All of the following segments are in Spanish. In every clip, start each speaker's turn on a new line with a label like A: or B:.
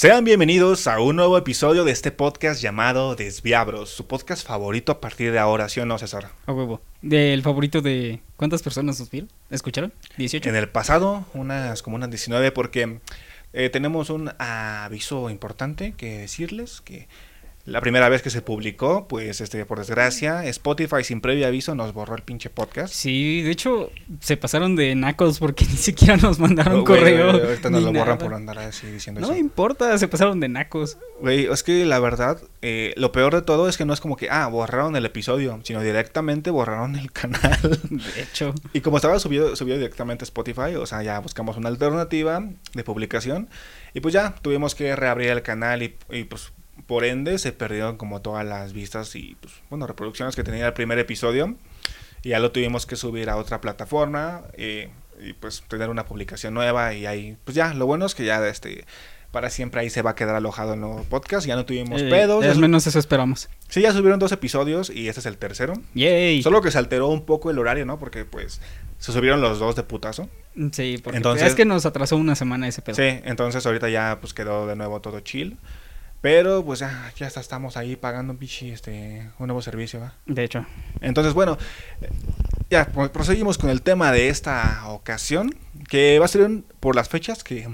A: Sean bienvenidos a un nuevo episodio de este podcast llamado Desviabros, su podcast favorito a partir de ahora, ¿sí o no, César?
B: A huevo. Del favorito de. ¿Cuántas personas nos vieron? ¿Escucharon? ¿18?
A: En el pasado, unas como unas 19, porque eh, tenemos un aviso importante que decirles que la primera vez que se publicó, pues este por desgracia, Spotify sin previo aviso nos borró el pinche podcast.
B: Sí, de hecho se pasaron de nacos porque ni siquiera nos mandaron
A: Oh,
B: correo.
A: ahorita nos lo borran por andar así diciendo
B: No
A: eso.
B: importa, se pasaron de nacos.
A: Güey, es que la verdad, eh, lo peor de todo es que no es como que, ah, borraron el episodio, sino directamente borraron el canal.
B: De hecho,
A: Y como estaba subido, subido directamente a Spotify, o sea, ya buscamos una alternativa de publicación. Y pues ya tuvimos que reabrir el canal y, y, pues por ende se perdieron como todas las vistas y pues bueno, reproducciones que tenía el primer episodio. Y ya lo tuvimos que subir a otra plataforma eh, y pues tener una publicación nueva y ahí pues ya, lo bueno es que ya este para siempre ahí se va a quedar alojado el nuevo podcast, ya no tuvimos
B: eh,
A: pedos.
B: al menos eso esperamos.
A: Sí, ya subieron dos episodios y este es el tercero.
B: Yay.
A: Solo que se alteró un poco el horario, ¿no? Porque pues se subieron los dos de putazo.
B: Sí, porque
A: Entonces-
B: es que nos atrasó una semana ese pedo.
A: Sí, entonces ahorita ya pues quedó de nuevo todo chill. Pero pues ya, ya hasta estamos ahí pagando un pichi, este, un nuevo servicio, ¿va?
B: De hecho,
A: Entonces, bueno, ya pues, proseguimos con el tema de esta ocasión, que va a ser un- por las fechas que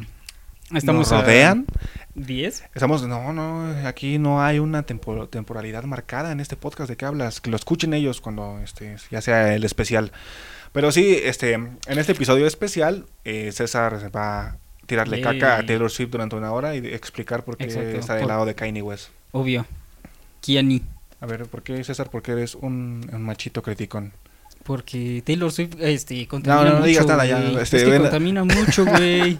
B: estamos
A: nos rodean.
B: 10.
A: Estamos, no, no, aquí no hay una tempo- temporalidad marcada en este podcast de que hablas, que lo escuchen ellos cuando, este, ya sea el especial. Pero sí, este, en este episodio especial, eh, César va tirarle caca a Taylor Swift durante una hora y explicar por qué
B: Exacto,
A: está del
B: por-
A: lado de Kanye West.
B: Obvio. Kiani.
A: A ver, ¿por qué, César? ¿Por qué eres un, un machito criticón?
B: Porque Taylor Swift este, contamina
A: no, no
B: mucho.
A: digas nada, ya,
B: güey.
A: este,
B: es que
A: ven-
B: contamina mucho, güey.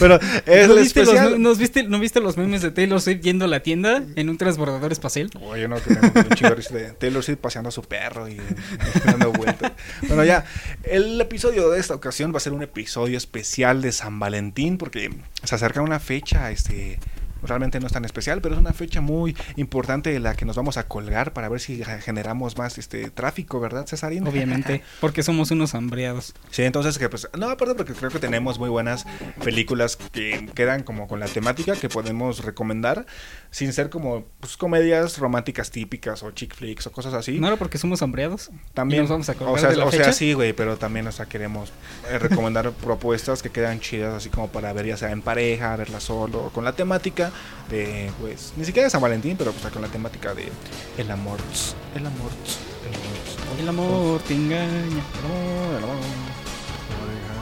A: Pero es
B: ¿No viste, los,
A: especial.
B: me- nos viste, ¿No viste los memes de Taylor Swift yendo a la tienda en un transbordador espacial?
A: Oye, no tenemos un chingo de risa de Taylor Swift paseando a su perro y dando vueltas. Bueno, ya, el episodio de esta ocasión va a ser un episodio especial de San Valentín porque se acerca una fecha, este, realmente no es tan especial, pero es una fecha muy importante de la que nos vamos a colgar para ver si generamos más este tráfico, ¿verdad, Cesarín?
B: Obviamente, porque somos unos hambreados.
A: Sí, entonces que pues no, aparte porque creo que tenemos muy buenas películas que quedan como con la temática que podemos recomendar sin ser como pues comedias románticas típicas o chick flicks o cosas así.
B: ¿No era porque somos hambreados?
A: también
B: ¿Y nos vamos a
A: o sea,
B: de la
A: o sea,
B: fecha?
A: sí, güey, pero también o sea, queremos eh, recomendar propuestas que quedan chidas así como para ver ya sea en pareja, verla solo con la temática de pues ni siquiera de San Valentín, pero pues con la temática de el amor, el amor, el amor.
B: El amor te engaña.
A: El amor. No deja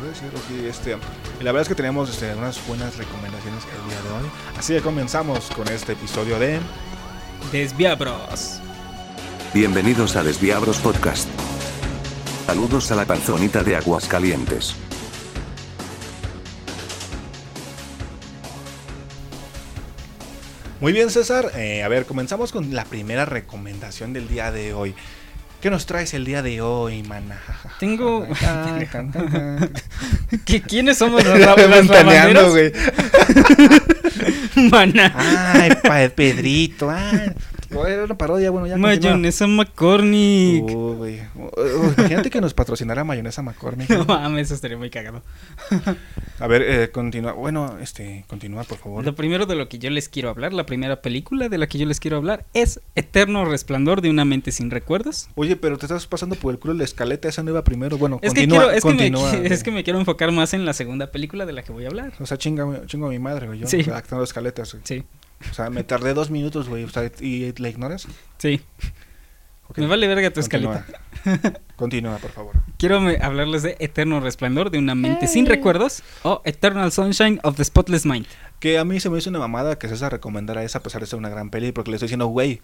A: de ser. Ok, este, y la verdad es que tenemos este, unas buenas recomendaciones el día de hoy. Así que comenzamos con este episodio de.
B: Desviabros.
C: Bienvenidos a Desviabros Podcast. Saludos a la panzonita de Aguascalientes.
A: Muy bien, César. Eh, a ver, comenzamos con la primera recomendación del día de hoy. ¿Qué nos traes el día de hoy, mana?
B: Tengo-. ¿Qué- ¿Quiénes somos los, lavanderos?
A: güey.
B: Mana.
A: Ay, pa Pedrito. Ay. Era una parodia, bueno, ya.
B: Mayonesa McCormick.
A: Uh, güey. Imagínate que nos patrocinara mayonesa McCormick.
B: No mames, eso estaría muy cagado.
A: A ver, eh, continúa. Bueno, este, continúa, por favor.
B: Lo primero de lo que yo les quiero hablar, la primera película de la que yo les quiero hablar es Eterno Resplandor de una mente sin recuerdos.
A: Oye, pero te estás pasando por el culo la escaleta, esa no iba primero. Bueno,
B: Es que,
A: continúa,
B: quiero, es, que me,
A: continúa.
B: qui-
A: güey.
B: es que me quiero enfocar más en la segunda película de la que voy a hablar.
A: O sea, chinga, chingo a mi madre, güey. Yo
B: Sí.
A: actando escaletas, güey.
B: Sí,
A: O sea, me tardé dos minutos, güey. O sea, ¿y la ignoras?
B: sí.
A: Ok,
B: Me vale verga tu
A: continúa.
B: escaleta.
A: Continúa, por favor.
B: Quiero hablarles de Eterno Resplandor de una mente sin recuerdos o Eternal Sunshine of the Spotless Mind.
A: Que a mí se me hizo una mamada que César recomendara esa a pesar de ser una gran peli, porque le estoy diciendo, güey,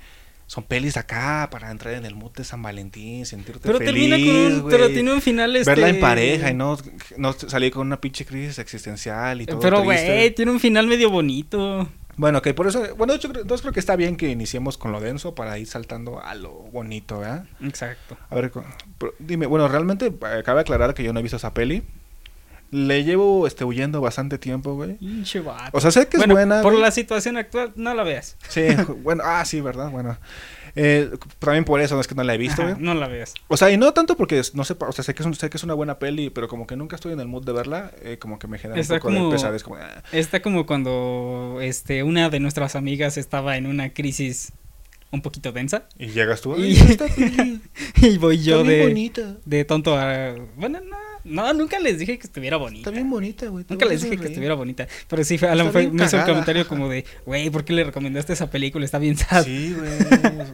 A: son pelis acá para entrar en el mood de San Valentín, sentirte
B: Pero
A: feliz,
B: termina con un, pero tiene un final este...
A: Verla en pareja y no, no salir con una pinche crisis existencial y todo
B: Pero güey, tiene un final medio bonito.
A: Bueno, que por eso, bueno, yo creo, entonces creo que está bien que iniciemos con lo denso para ir saltando a lo bonito, ¿verdad?
B: Exacto.
A: A ver, dime, bueno, realmente eh, cabe aclarar que yo no he visto esa peli. Le llevo este huyendo bastante tiempo, güey. O sea, sé que
B: bueno,
A: es buena.
B: por
A: güey.
B: la situación actual, no la veas.
A: Sí, bueno, ah, sí, ¿verdad? Bueno. Eh, también por eso no es que no la he visto,
B: Ajá, no la veas.
A: O sea, y no tanto porque, no sé, o sea, sé que, es un- sé que es una buena peli, pero como que nunca estoy en el mood de verla, eh, como que me genera
B: Está
A: un poco
B: como-
A: de pesadez, como... ah.
B: Está como cuando este una de nuestras amigas estaba en una crisis un poquito densa
A: Y llegas tú,
B: Y-
A: "Ay, esta peli
B: y voy yo de,
A: bonita,
B: de tonto a... Bueno, no, no, nunca les dije que estuviera bonita.
A: está bien bonita, güey.
B: Nunca les dije que
A: sonreír".
B: estuviera bonita. Pero sí, Alan fue- me hizo el
A: cagada.
B: comentario como de, güey, ¿por qué le recomendaste esa película? Está bien sad.
A: Sí, güey.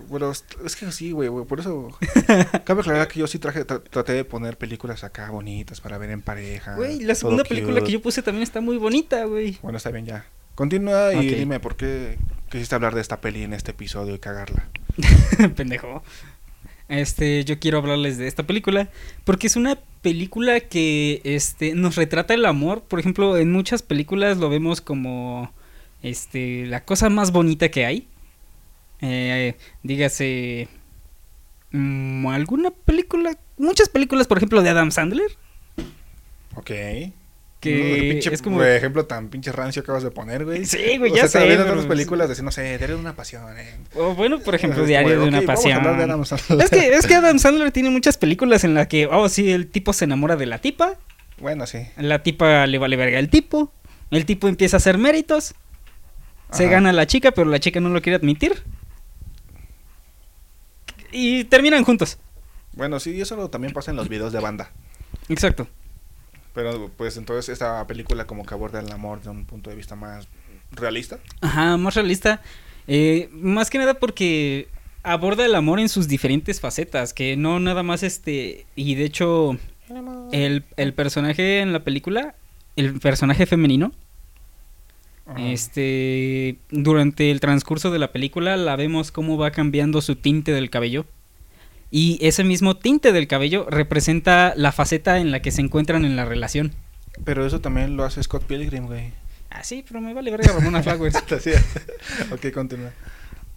A: bueno, es- que sí, güey, güey. Por eso. Cabe aclarar que yo sí traje, tra- traté de poner películas acá bonitas para ver en pareja.
B: Güey, la segunda película
A: cute.
B: que yo puse también está muy bonita, güey.
A: Bueno, está bien ya. Continúa y dime por qué quisiste hablar de esta peli en este episodio y cagarla.
B: Pendejo. Este, yo quiero hablarles de esta película porque es una película que este nos retrata el amor, por ejemplo, en muchas películas lo vemos como este la cosa más bonita que hay. Eh, dígase mm, alguna película, muchas películas, por ejemplo, de Adam Sandler,
A: Ok.
B: Que
A: No, pinche,
B: es como
A: güey, ejemplo tan pinche rancio acabas de poner, güey.
B: Sí, güey,
A: O
B: ya
A: sea,
B: sé, pero-
A: otras películas de, no sé, Diario de una pasión, eh.
B: o bueno, por ejemplo, Diario de una pasión.
A: de.
B: Es que, es que Adam Sandler tiene muchas películas en las que, oh, sí, el tipo se enamora de la tipa,
A: Bueno, sí.
B: la tipa le vale verga al tipo, el tipo empieza a hacer méritos, se gana a la chica, pero la chica no lo quiere admitir. Y terminan juntos.
A: Bueno, sí, eso lo- también pasa en los videos de banda.
B: Exacto.
A: Pero pues entonces esta película como que aborda el amor de un punto de vista más realista.
B: Ajá, más realista. Eh, más que nada porque aborda el amor en sus diferentes facetas, que no nada más este... Y de hecho, el, el personaje en la película, el personaje femenino,
A: Ajá.
B: Este, durante el transcurso de la película la vemos cómo va cambiando su tinte del cabello. Y ese mismo tinte del cabello representa la faceta en la que se encuentran en la relación.
A: Pero eso también lo hace Scott Pilgrim, güey.
B: Ah, sí, pero me vale verga Ramona Flowers.
A: Así ok, continúa.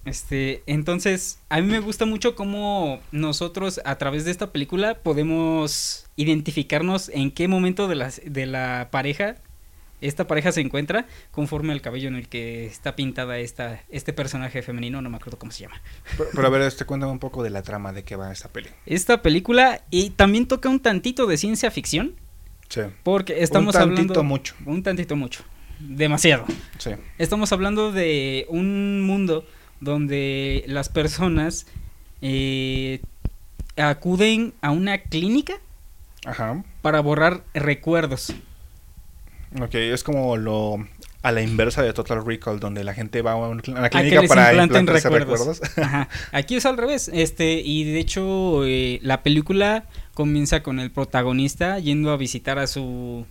B: Este, entonces, a mí me gusta mucho cómo nosotros a través de esta película podemos identificarnos en qué momento de la, de la pareja esta pareja se encuentra conforme al cabello en el que está pintada esta, este personaje femenino, no me acuerdo cómo se llama.
A: Pero, pero a ver, este, cuéntame un poco de la trama de qué va esta peli.
B: Esta película y también toca un tantito de ciencia ficción,
A: Sí.
B: porque estamos
A: un tantito
B: hablando
A: mucho.
B: un tantito mucho, demasiado.
A: Sí.
B: Estamos hablando de un mundo donde las personas eh, acuden a una clínica
A: Ajá.
B: para borrar recuerdos.
A: Ok, es como lo a la inversa de Total Recall, donde la gente va a un- a una
B: A que
A: clínica
B: les
A: para
B: implanten recuerdos.
A: recuerdos.
B: Ajá. Aquí es al revés. Este, y de hecho, eh, la película comienza con el protagonista yendo a visitar a su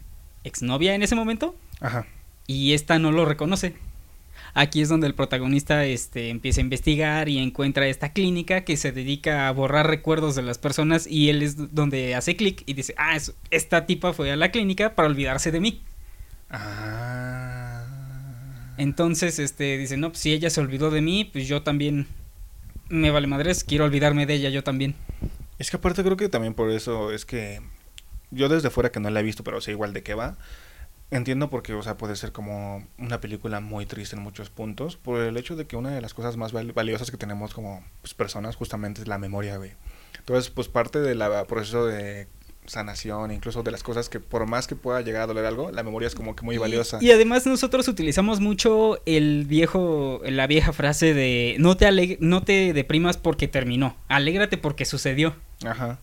B: exnovia en ese momento.
A: Ajá.
B: y esta no lo reconoce. Aquí es donde el protagonista este, empieza a investigar y encuentra esta clínica que se dedica a borrar recuerdos de las personas y él es donde hace clic y dice, ah, es- esta tipa fue a la clínica para olvidarse de mí.
A: Ah.
B: Entonces, este, dice, no, pues si ella se olvidó de mí, pues yo también me vale madres, quiero olvidarme de ella yo también.
A: Es que aparte creo que también por eso es que yo desde fuera que no la he visto, pero sé igual de qué va. Entiendo porque, o sea, puede ser como una película muy triste en muchos puntos, por el hecho de que una de las cosas más val- valiosas que tenemos como pues, personas justamente es la memoria, güey. Entonces, pues parte del proceso de sanación, incluso de las cosas que por más que pueda llegar a doler algo, la memoria es como que muy
B: Y-
A: valiosa.
B: Y, además nosotros utilizamos mucho el viejo, la vieja frase de no te aleg- no te deprimas porque terminó, alégrate porque sucedió.
A: Ajá.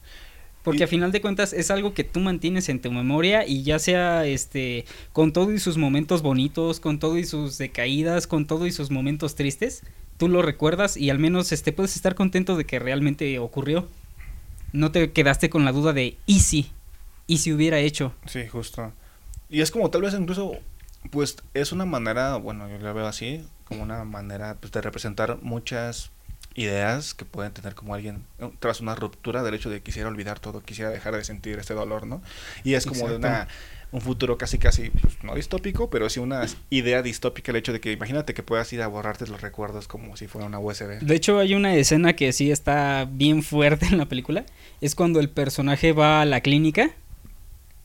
B: Porque
A: Y-
B: a final de cuentas es algo que tú mantienes en tu memoria y ya sea este con todo y sus momentos bonitos, con todo y sus decaídas, con todo y sus momentos tristes, tú lo recuerdas y al menos este puedes estar contento de que realmente ocurrió. No te quedaste con la duda de ¿y si? ¿Y si hubiera hecho?
A: Sí, justo. Y es como tal vez incluso, pues es una manera, bueno, yo la veo así, como una manera pues, de representar muchas ideas que pueden tener como alguien eh, tras una ruptura del hecho de quisiera olvidar todo, quisiera dejar de sentir este dolor, ¿no? Y es como de una un futuro casi casi pues, no distópico, pero sí una idea distópica el hecho de que imagínate que puedas ir a borrarte los recuerdos como si fuera una USB.
B: De hecho, hay una escena que sí está bien fuerte en la película. Es cuando el personaje va a la clínica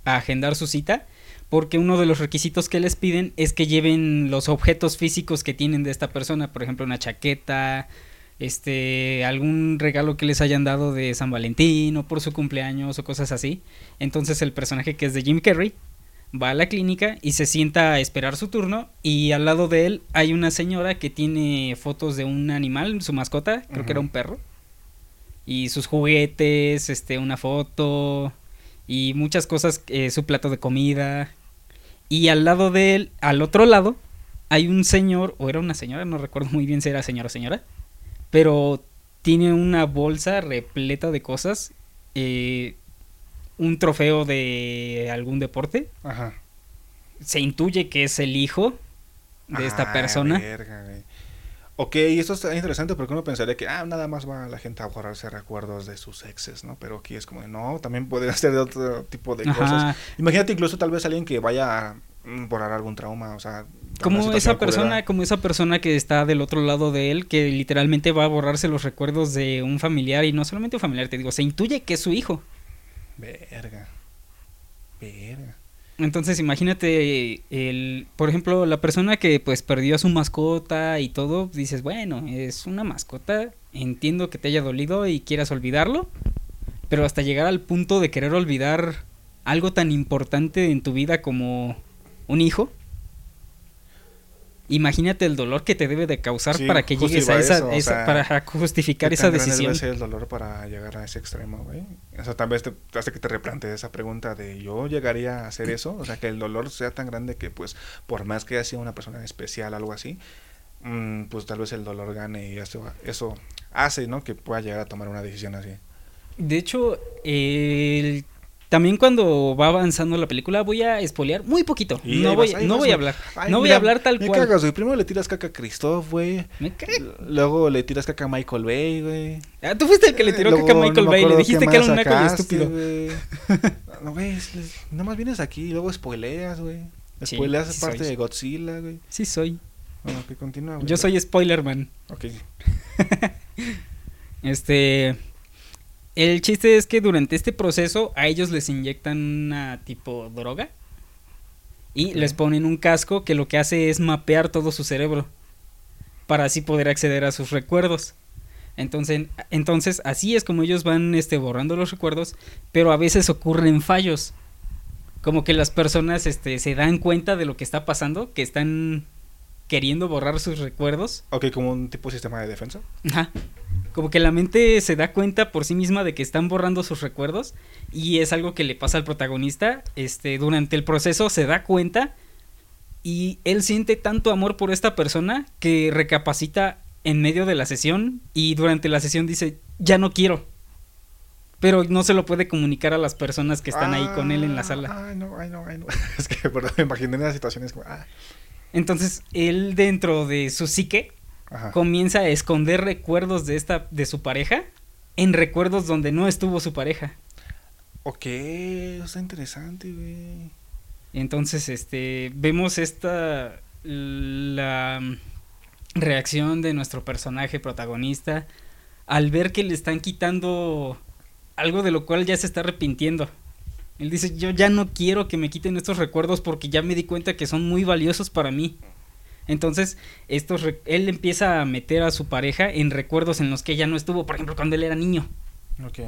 B: a agendar su cita. Porque uno de los requisitos que les piden es que lleven los objetos físicos que tienen de esta persona. Por ejemplo, una chaqueta, este algún regalo que les hayan dado de San Valentín o por su cumpleaños o cosas así. Entonces el personaje que es de Jim Carrey va a la clínica y se sienta a esperar su turno y al lado de él hay una señora que tiene fotos de un animal, su mascota, creo que era un perro. Y sus juguetes, este una foto y muchas cosas, eh, su plato de comida. Y al lado de él, al otro lado, hay un señor, o era una señora, no recuerdo muy bien si era señora o señora, pero tiene una bolsa repleta de cosas, eh, un trofeo de algún deporte,
A: Ajá.
B: se intuye que es el hijo de esta
A: Ah,
B: persona.
A: verga, güey. Ok, esto está interesante porque uno pensaría que ah, nada más va la gente a borrarse recuerdos de sus exes, ¿no? Pero aquí es como, no, también puede ser de otro tipo de cosas. Imagínate incluso tal vez alguien que vaya a borrar algún trauma, o sea...
B: como esa persona,
A: culera.
B: como esa persona que está del otro lado de él, que literalmente va a borrarse los recuerdos de un familiar y no solamente un familiar, te digo, se intuye que es su hijo.
A: Verga.
B: Entonces imagínate el, por ejemplo, la persona que pues perdió a su mascota y todo, dices, bueno, es una mascota, entiendo que te haya dolido y quieras olvidarlo, pero hasta llegar al punto de querer olvidar algo tan importante en tu vida como un hijo, imagínate el dolor que te debe de causar
A: Sí,
B: para que llegues a esa,
A: eso, o
B: esa-
A: sea,
B: para justificar
A: ¿Qué
B: esa decisión.
A: debe ser el dolor para llegar a ese extremo, güey? O sea, tal vez te hace que te replantees esa pregunta de ¿yo llegaría a hacer eso? O sea, que el dolor sea tan grande que, pues, por más que haya sido una persona especial, algo así, mm, pues tal vez el dolor gane y eso, eso hace, ¿no? Que pueda llegar a tomar una decisión así.
B: De hecho, el- también cuando va avanzando la película voy a espolear muy poquito. No voy,
A: vas,
B: no
A: vas,
B: voy a hablar.
A: Ay,
B: no voy a hablar tal
A: me
B: cual.
A: cagas, güey. Primero le tiras caca a Christoph, güey.
B: Me.
A: Luego le tiras caca a Michael Bay, güey.
B: Ah, tú fuiste el que le tiró
A: Luego,
B: caca a Michael
A: no
B: Bay. Le dijiste que era un naco estúpido.
A: No, güey, nada más vienes aquí y luego spoileas, güey. Spoileas
B: sí
A: parte
B: soy.
A: de Godzilla, güey.
B: Sí, soy.
A: Bueno, que continúa, güey.
B: Yo soy spoiler man.
A: Ok.
B: Este. El chiste es que durante este proceso a ellos les inyectan una tipo droga. Y les ponen un casco que lo que hace es mapear todo su cerebro. Para así poder acceder a sus recuerdos. Entonces, entonces así es como ellos van este, borrando los recuerdos. Pero a veces ocurren fallos. Como que las personas este, se dan cuenta de lo que está pasando. Que están queriendo borrar sus recuerdos.
A: Ok, como un tipo de sistema de defensa.
B: Ajá. Como que la mente se da cuenta por sí misma de que están borrando sus recuerdos y es algo que le pasa al protagonista. Este, durante el proceso se da cuenta y él siente tanto amor por esta persona que recapacita en medio de la sesión y durante la sesión dice, ya no quiero. Pero no se lo puede comunicar a las personas que están ahí con él en la sala.
A: Ah, Ay, no, ay, no, ay, no. Es que, perdón, me imaginé una situación es como, ah,
B: Entonces, él dentro de su psique
A: ajá.
B: comienza a esconder recuerdos de esta de su pareja en recuerdos donde no estuvo su pareja.
A: Ok, está interesante, güey.
B: Entonces, este vemos esta la reacción de nuestro personaje protagonista al ver que le están quitando algo de lo cual ya se está arrepintiendo. Él dice, "Yo ya no quiero que me quiten estos recuerdos porque ya me di cuenta que son muy valiosos para mí." Entonces, estos él empieza a meter a su pareja en recuerdos en los que ella no estuvo, por ejemplo, cuando él era niño.
A: Ok.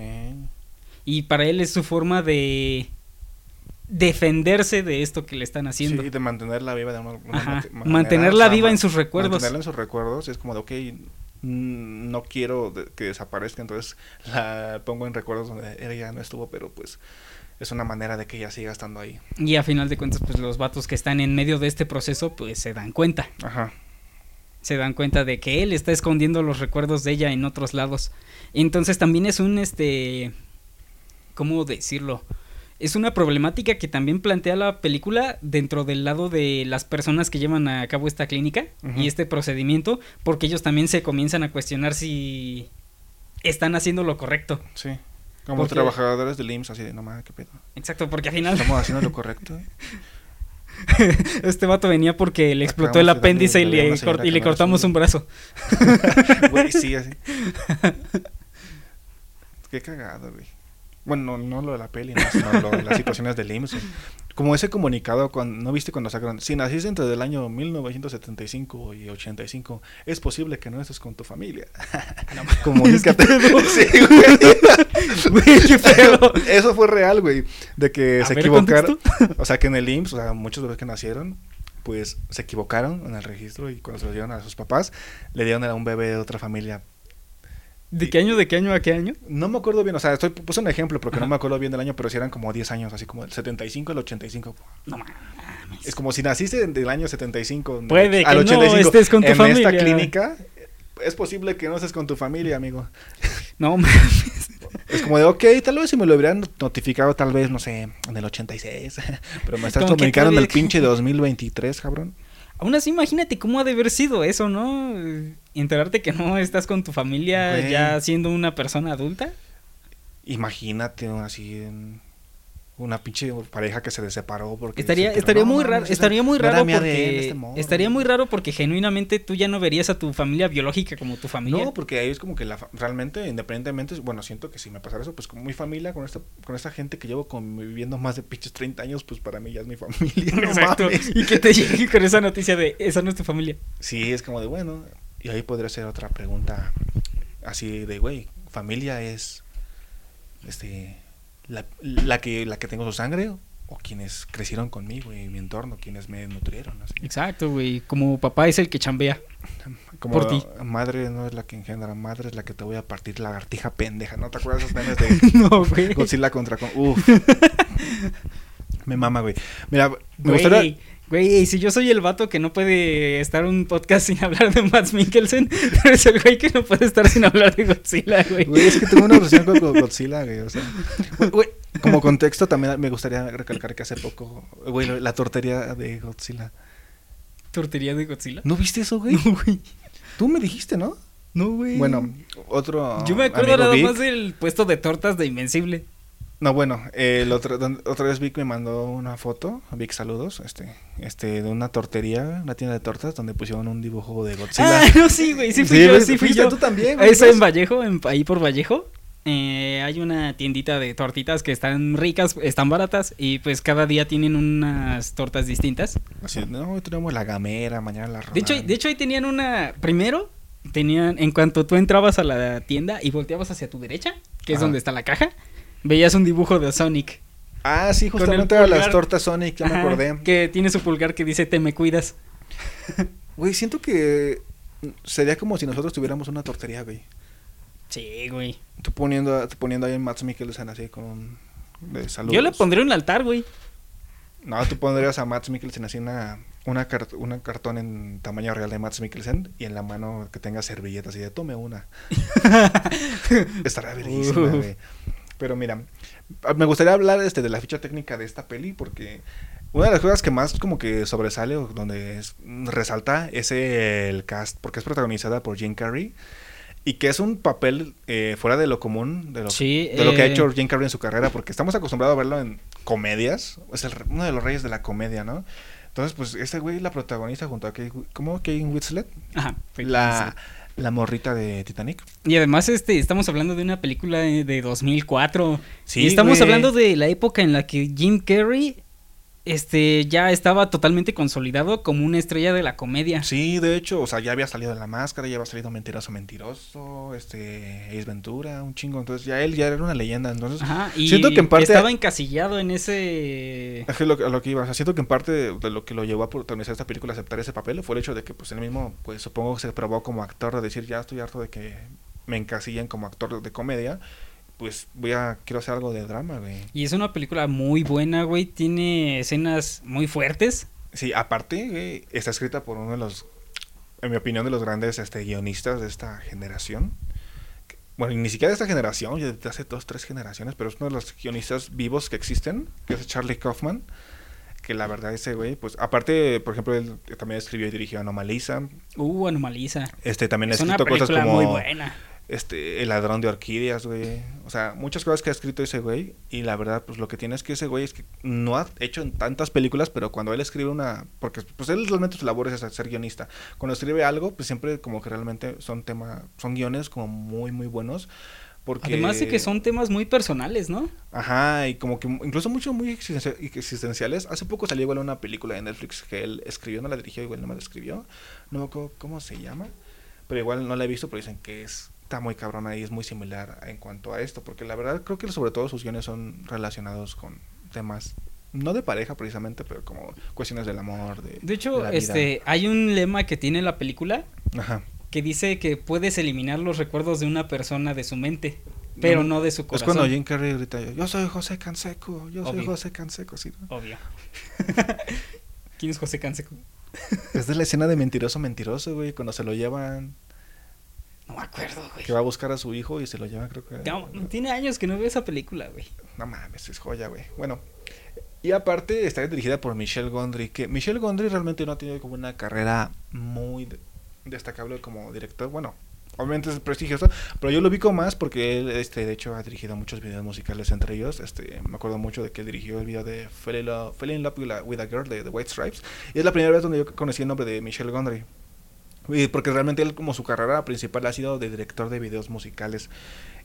B: Y para él es su forma de defenderse de esto que le están haciendo.
A: Sí, de mantenerla viva de una,
B: Ajá,
A: manera,
B: mantenerla
A: o sea,
B: viva en sus recuerdos.
A: Mantenerla en sus recuerdos es como de, ok, mm, no quiero que desaparezca, entonces la pongo en recuerdos donde ella no estuvo, pero pues es una manera de que ella siga estando ahí.
B: Y a final de cuentas, pues los vatos que están en medio de este proceso, pues se dan cuenta.
A: Ajá.
B: Se dan cuenta de que él está escondiendo los recuerdos de ella en otros lados. Entonces también es un, este, ¿cómo decirlo? Es una problemática que también plantea la película dentro del lado de las personas que llevan a cabo esta clínica y este procedimiento, porque ellos también se comienzan a cuestionar si están haciendo lo correcto.
A: Sí. Como
B: Porque-
A: trabajadores del IMSS, así de, no mames, qué pedo.
B: Exacto, porque al final
A: Estamos haciendo lo correcto.
B: este vato venía porque le explotó
A: Acabamos
B: el apéndice y le, cort- y cortamos un brazo.
A: Güey, sí, así. Qué cagado, güey. Bueno, no, no lo de la peli, no, sino lo las situaciones del IMSS. Como ese comunicado, cuando, ¿no viste cuando sacaron? Si naciste entre el año 1975 y 85, es posible que no estés con tu familia.
B: No,
A: Comunícate. Sí, güey.
B: Feo.
A: Eso fue real, güey. De que
B: A
A: se equivocaron. O sea, que en el IMSS, o sea, muchos bebés que nacieron, pues se equivocaron en el registro y cuando se lo dieron a sus papás, le dieron a un bebé de otra familia.
B: ¿De qué año, de qué año a qué año?
A: No me acuerdo bien, o sea, estoy, puse un ejemplo porque no me acuerdo bien del año, pero sí eran como 10 años, así como del 75 al 85.
B: No mames.
A: Es como si naciste del año 75
B: Puede
A: al
B: que no estés con tu
A: en
B: familia.
A: esta clínica. Es posible que no estés con tu familia, amigo.
B: No mames.
A: Es como de, ok, tal vez si me lo hubieran notificado, tal vez, no sé, en el 86. Pero me estás comunicando en el pinche 2023, cabrón.
B: Aún así, imagínate cómo ha de haber sido eso, ¿no? Enterarte que no estás con tu familia
A: Güey.
B: ya siendo una persona adulta.
A: Imagínate así en una pinche pareja que se separó porque
B: Estaría,
A: se
B: estaría muy raro, estaría muy raro porque
A: este
B: estaría muy raro porque genuinamente tú ya no verías a tu familia biológica como tu familia.
A: No, porque ahí es como que la realmente, independientemente, bueno, siento que si me pasara eso, pues como mi familia, con esta, con esta gente que llevo conviviendo más de pinches 30 años, pues para mí ya es mi familia.
B: Exacto. Y que te llegue con esa noticia de esa no es tu familia.
A: Sí, es como de, bueno, y ahí podría ser otra pregunta así de, güey, familia es, este, la, la que, la que tengo su sangre o quienes crecieron conmigo y mi entorno, quienes me nutrieron, así.
B: Exacto, güey. Como papá es el que chambea.
A: Como
B: Por ti.
A: madre no es la que engendra, madre es la que te voy a partir la lagartija pendeja, ¿no te acuerdas esos memes de
B: no, güey.
A: Godzilla contra? Uf. me mama, güey. Mira, me
B: Güey,
A: gustaría...
B: güey, si yo soy el vato que no puede estar un podcast sin hablar de Mads Mikkelsen, pero es el güey que no puede estar sin hablar de Godzilla, güey.
A: Güey, es que tengo una obsesión con Go- Godzilla, güey. O sea, güey, como contexto también me gustaría recalcar que hace poco, güey, la tortería de Godzilla.
B: ¿Tortería de Godzilla?
A: ¿No viste eso, güey?
B: No, güey.
A: Tú me dijiste, ¿no?
B: No, güey.
A: Bueno, otro.
B: Yo me acuerdo nada
A: Vic-
B: más del puesto de tortas de Invencible.
A: No, bueno, eh, el otro, otra vez Vic me mandó una foto, Vic, saludos, este, este, de una tortería, una tienda de tortas donde pusieron un dibujo de Godzilla.
B: Ah, no, sí, güey, sí fui
A: Sí,
B: yo, sí fui yo.
A: tú también, güey,
B: Es
A: pues.
B: en Vallejo, en- ahí por Vallejo. eh, hay una tiendita de tortitas que están ricas, están baratas y pues cada día tienen unas tortas distintas.
A: Así, no, hoy tenemos la gamera, mañana la
B: De hecho, de hecho ahí tenían una, primero tenían, en cuanto tú entrabas a la tienda y volteabas hacia tu derecha, que es donde está la caja, veías un dibujo de Sonic.
A: Ah, sí, justamente eran las tortas Sonic, ya me
B: Ajá,
A: acordé.
B: Que tiene su pulgar que dice te me cuidas.
A: Güey, siento que sería como si nosotros tuviéramos una tortería, güey.
B: Sí, güey.
A: Tú poniendo, tú poniendo ahí en Max Mikkelsen así con un de saludos.
B: Yo le pondré un altar, güey.
A: No, tú pondrías a Max Mikkelsen así una, una, cart- una cartón en tamaño real de Max Mikkelsen y en la mano que tenga servilletas y de tome una. Estará verísima,
B: Uf.
A: güey. Pero mira, me gustaría hablar este, de la ficha técnica de esta peli porque una de las cosas que más como que sobresale o donde es- resalta es el cast porque es protagonizada por Jim Carrey y que es un papel eh, fuera de lo común de lo,
B: Sí,
A: de lo que ha
B: eh.
A: hecho Jim Carrey en su carrera porque estamos acostumbrados a verlo en comedias es el, uno de los reyes de la comedia ¿no? entonces pues este güey la protagoniza junto a Kate, ¿cómo? Kate Winslet
B: Ajá.
A: la, la morrita de Titanic
B: Y además, este, estamos hablando de una película de de 2004.
A: Sí,
B: y estamos
A: güey.
B: hablando de la época en la que Jim Carrey, este, ya estaba totalmente consolidado como una estrella de la comedia.
A: Sí, de hecho, o sea, ya había salido de la máscara, ya había salido Mentiroso Mentiroso, este, Ace Ventura, un chingo, entonces ya él ya era una leyenda, entonces
B: Ajá. Y
A: siento que en parte
B: estaba encasillado en ese.
A: es que lo, a lo que iba, o sea, siento que en parte de lo que lo llevó a protagonizar esta película, a aceptar ese papel, fue el hecho de que pues él mismo, pues supongo que se probó como actor de decir, ya estoy harto de que me encasillen como actor de comedia, pues voy a, quiero hacer algo de drama, güey.
B: Y es una película muy buena, güey. Tiene escenas muy fuertes.
A: Sí, aparte, güey, está escrita por uno de los, en mi opinión, de los grandes este, guionistas de esta generación. Bueno, ni siquiera de esta generación, ya de hace dos, tres generaciones, pero es uno de los guionistas vivos que existen, que es Charlie Kaufman. Que la verdad, ese güey, pues, aparte, por ejemplo, él también escribió y dirigió Anomalisa.
B: Uh, Anomaliza.
A: Este también ha
B: Es una
A: escrito cosas
B: película
A: como
B: muy buena.
A: Este, El ladrón de orquídeas, güey. O sea, muchas cosas que ha escrito ese güey. Y la verdad, pues lo que tiene es que ese güey es que no ha hecho en tantas películas, pero cuando él escribe una. Porque pues él realmente su labor es ser guionista. Cuando escribe algo, pues siempre como que realmente son tema, son guiones como muy, muy buenos. Porque...
B: Además de que son temas muy personales, ¿no?
A: Ajá, y como que incluso mucho muy existencia- existenciales. Hace poco salió igual una película de Netflix que él escribió, no la dirigió, igual no me la escribió. No me acuerdo cómo se llama, pero igual no la he visto, pero dicen que es, está muy cabrona y es muy similar en cuanto a esto, porque la verdad creo que sobre todo sus guiones son relacionados con temas, no de pareja precisamente, pero como cuestiones del amor, de...
B: De hecho,
A: la vida.
B: este, hay un lema que tiene la película
A: Ajá.
B: que dice que puedes eliminar los recuerdos de una persona de su mente, pero no de su
A: Es
B: corazón.
A: cuando Jim Carrey grita, yo soy José Canseco, yo soy. José Canseco, ¿sí? no?
B: Obvio. ¿Quién es José Canseco?
A: Es de la escena de Mentiroso Mentiroso, güey, cuando se lo llevan,
B: No me acuerdo, güey.
A: que va a buscar a su hijo y se lo lleva, creo que...
B: No, tiene años que no veo esa película, güey.
A: No mames, es joya, güey. Bueno, y aparte está dirigida por Michelle Gondry, que Michelle Gondry realmente no ha tenido como una carrera muy de- destacable como director. Bueno, obviamente es prestigioso, pero yo lo ubico más porque él, este, de hecho, ha dirigido muchos videos musicales, entre ellos, este, me acuerdo mucho de que dirigió el video de Fell in Love, Fell in Love with, a, with a Girl de The White Stripes, y es la primera vez donde yo conocí el nombre de Michelle Gondry. Y porque realmente él como su carrera principal ha sido de director de videos musicales.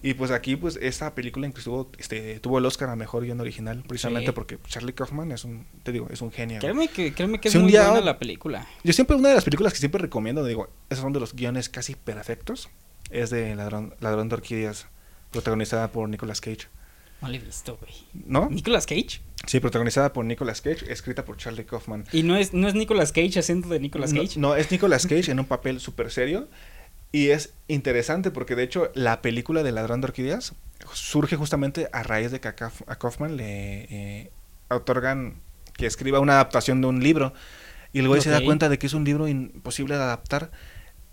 A: Y pues aquí pues esta película incluso este, tuvo el Oscar a mejor guion original precisamente
B: Sí.
A: porque Charlie Kaufman es un te digo, es un genio.
B: Créeme que, créeme que es
A: Si
B: muy
A: día-
B: buena la película.
A: Yo siempre una de las películas que siempre recomiendo, digo, esos son de los guiones casi perfectos, es de Ladrón Ladrón de orquídeas, protagonizada por Nicolas Cage.
B: No la he visto, güey.
A: ¿No?
B: ¿Nicolas Cage?
A: Sí, protagonizada por Nicolas Cage, escrita por Charlie Kaufman.
B: Y no es, no es Nicolas Cage haciendo de Nicolas Cage.
A: No, es Nicolas Cage en un papel súper serio. Y es interesante porque de hecho la película de Ladrón de Orquídeas surge justamente a raíz de que a, Kauf- a Kaufman le eh, otorgan que escriba una adaptación de un libro. Y el güey se da cuenta de que es un libro imposible de adaptar.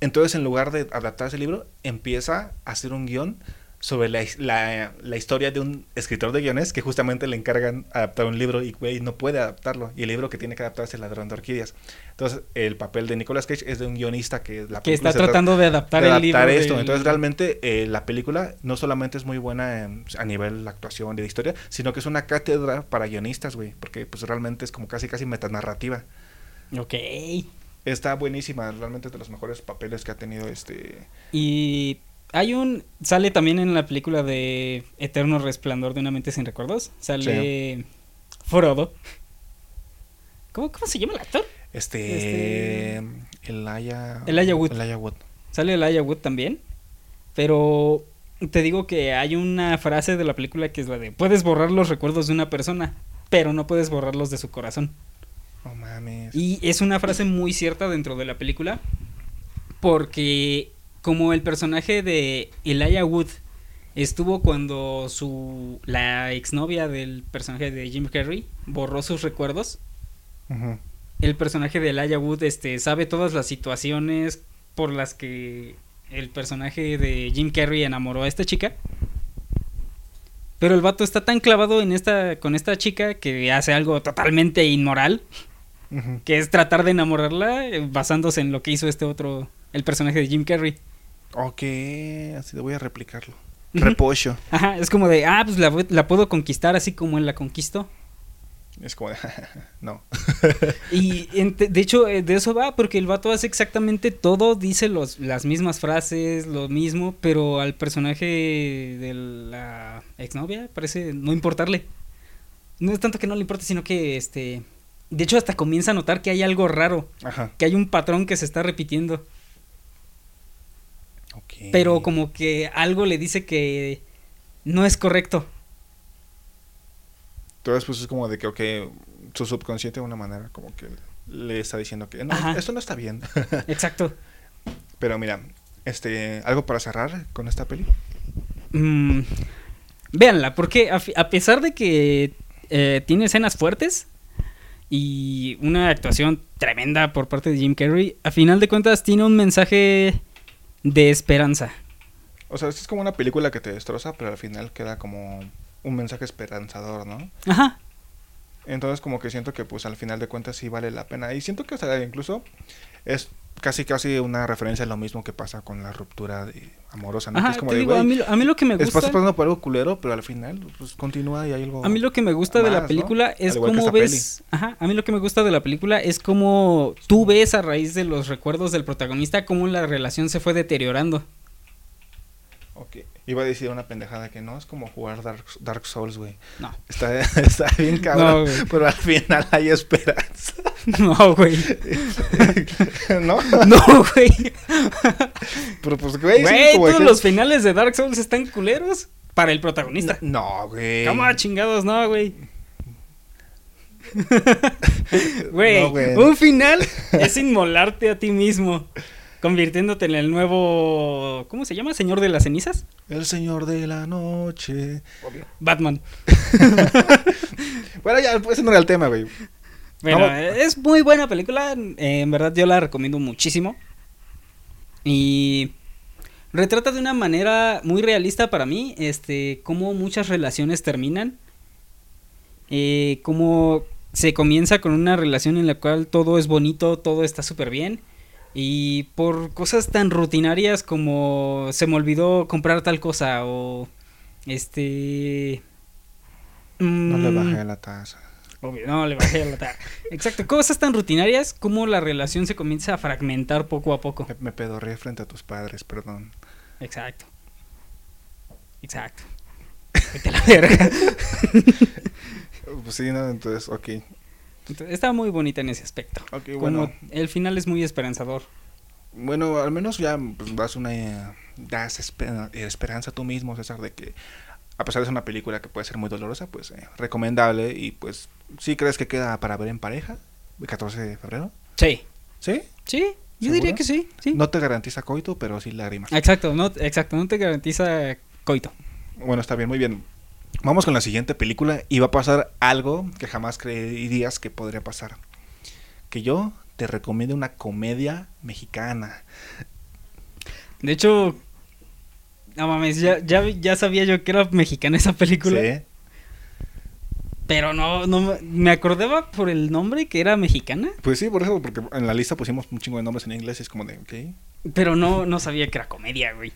A: Entonces en lugar de adaptar ese libro, empieza a hacer un guion sobre la, la, la historia de un escritor de guiones que justamente le encargan adaptar un libro y güey no puede adaptarlo. Y el libro que tiene que adaptar es El ladrón de orquídeas. Entonces el papel de Nicolas Cage es de un guionista que la
B: que
A: película
B: está tratando de adaptar
A: de
B: el libro.
A: adaptar esto.
B: del-
A: Entonces realmente eh, la película no solamente es muy buena en- a nivel de actuación y de historia, sino que es una cátedra para guionistas, güey, porque pues realmente es como casi casi metanarrativa.
B: Ok.
A: Está buenísima, realmente es de los mejores papeles que ha tenido este
B: Y hay un... Sale también en la película de Eterno Resplandor de una mente sin recuerdos. Sale Frodo. ¿Cómo, ¿Cómo se llama el actor?
A: este,
B: Este-
A: Elijah
B: Elijah Wood.
A: Elijah Wood.
B: Sale Elijah Wood también. Pero te digo que hay una frase de la película que es la de... Puedes borrar los recuerdos de una persona, pero no puedes borrarlos de su corazón.
A: No mames.
B: Y es una frase muy cierta dentro de la película. Porque como el personaje de Elijah Wood estuvo cuando su la exnovia del personaje de Jim Carrey borró sus recuerdos, el personaje de Elijah Wood este sabe todas las situaciones por las que el personaje de Jim Carrey enamoró a esta chica. Pero el vato está tan clavado en esta con esta chica que hace algo totalmente inmoral que es tratar de enamorarla eh, basándose en lo que hizo este otro, el personaje de Jim Carrey.
A: Ok, así voy a replicarlo. Repollo.
B: Ajá, es como de, ah, pues la, la puedo conquistar así como él la conquistó.
A: Es como de, no.
B: Y de hecho, eh, de eso va, porque el vato hace exactamente todo, dice los, las mismas frases, lo mismo, pero al personaje de la exnovia parece no importarle. No es tanto que no le importe, sino que, este... De hecho, hasta comienza a notar que hay algo raro,
A: Ajá.
B: que hay un patrón que se está repitiendo. Pero como que algo le dice que no es correcto.
A: Entonces, pues es como de que, ok, su subconsciente de una manera como que le está diciendo que no, esto no está bien.
B: Exacto.
A: Pero mira, este, algo para cerrar con esta peli.
B: Mm, véanla, porque a pesar de que eh, tiene escenas fuertes y una actuación tremenda por parte de Jim Carrey, a final de cuentas tiene un mensaje de esperanza.
A: O sea, es como una película que te destroza, pero al final queda como un mensaje esperanzador, ¿no?
B: Ajá.
A: Entonces como que siento que pues al final de cuentas sí vale la pena. Y siento que o sea, incluso es casi casi una referencia a lo mismo que pasa con la ruptura de amorosa, ¿no? Que
B: Ajá,
A: es como
B: te
A: de,
B: digo, a mí, lo- a mí lo que me
A: estás
B: gusta...
A: pasando por algo culero, pero al final pues continúa y hay algo...
B: A mí lo que me gusta de
A: más,
B: la
A: ¿no?
B: película
A: Al
B: es cómo ves. Ajá, a mí lo que me gusta de la película es cómo tú ves a raíz de los recuerdos del protagonista cómo la relación se fue deteriorando.
A: Ok. Iba a decir una pendejada que no, es como jugar Dark, Dark Souls, güey.
B: No.
A: Está, está bien cabrón,
B: No,
A: pero al final hay esperanza.
B: No, güey.
A: ¿No?
B: No, güey.
A: Pero pues, güey,
B: Güey, todos
A: que-
B: los finales de Dark Souls están culeros para el protagonista.
A: No, güey.
B: ¿Cómo chingados no, güey? Güey,
A: No, güey.
B: un final es inmolarte a ti mismo, convirtiéndote en el nuevo, ¿cómo se llama? Señor de las cenizas.
A: El señor de la noche.
B: Batman.
A: Bueno, ya, pues, ese no era el tema, güey.
B: Bueno,
A: Vamos.
B: es muy buena película, eh, en verdad yo la recomiendo muchísimo. Y retrata de una manera muy realista para mí, este, cómo muchas relaciones terminan. Eh, cómo se comienza con una relación en la cual todo es bonito, todo está súper bien. Y por cosas tan rutinarias como se me olvidó comprar tal cosa o este...
A: No le
B: mm,
A: bajé la taza.
B: Obvio, no, le bajé la ta- Exacto, cosas tan rutinarias como la relación se comienza a fragmentar poco a poco.
A: Me, me pedorré frente a tus padres, perdón.
B: Exacto. Exacto. Vete a la verga.
A: Pues sí, no, entonces, ok.
B: Entonces, está muy bonita en ese aspecto. Como
A: bueno.
B: el final es muy esperanzador.
A: Bueno, al menos ya pues, das una das espe- esperanza tú mismo, César, de que a pesar de ser una película que puede ser muy dolorosa, pues eh, recomendable y pues sí crees que queda para ver en pareja el 14 de febrero.
B: Sí.
A: ¿Sí?
B: Sí, yo
A: ¿Seguro?
B: diría que sí. sí.
A: No te garantiza coito, pero sí lágrimas.
B: Exacto, no, exacto, no te garantiza coito.
A: Bueno, está bien, muy bien. Vamos con la siguiente película y va a pasar algo que jamás creerías que podría pasar. Que yo te recomiendo una comedia mexicana.
B: De hecho, no mames, ya, ya, ya sabía yo que era mexicana esa película.
A: Sí.
B: Pero no, no me- acordaba por el nombre que era mexicana.
A: Pues sí, por eso, porque en la lista pusimos un chingo de nombres en inglés y es como de, ok.
B: Pero no, no sabía que era comedia, güey.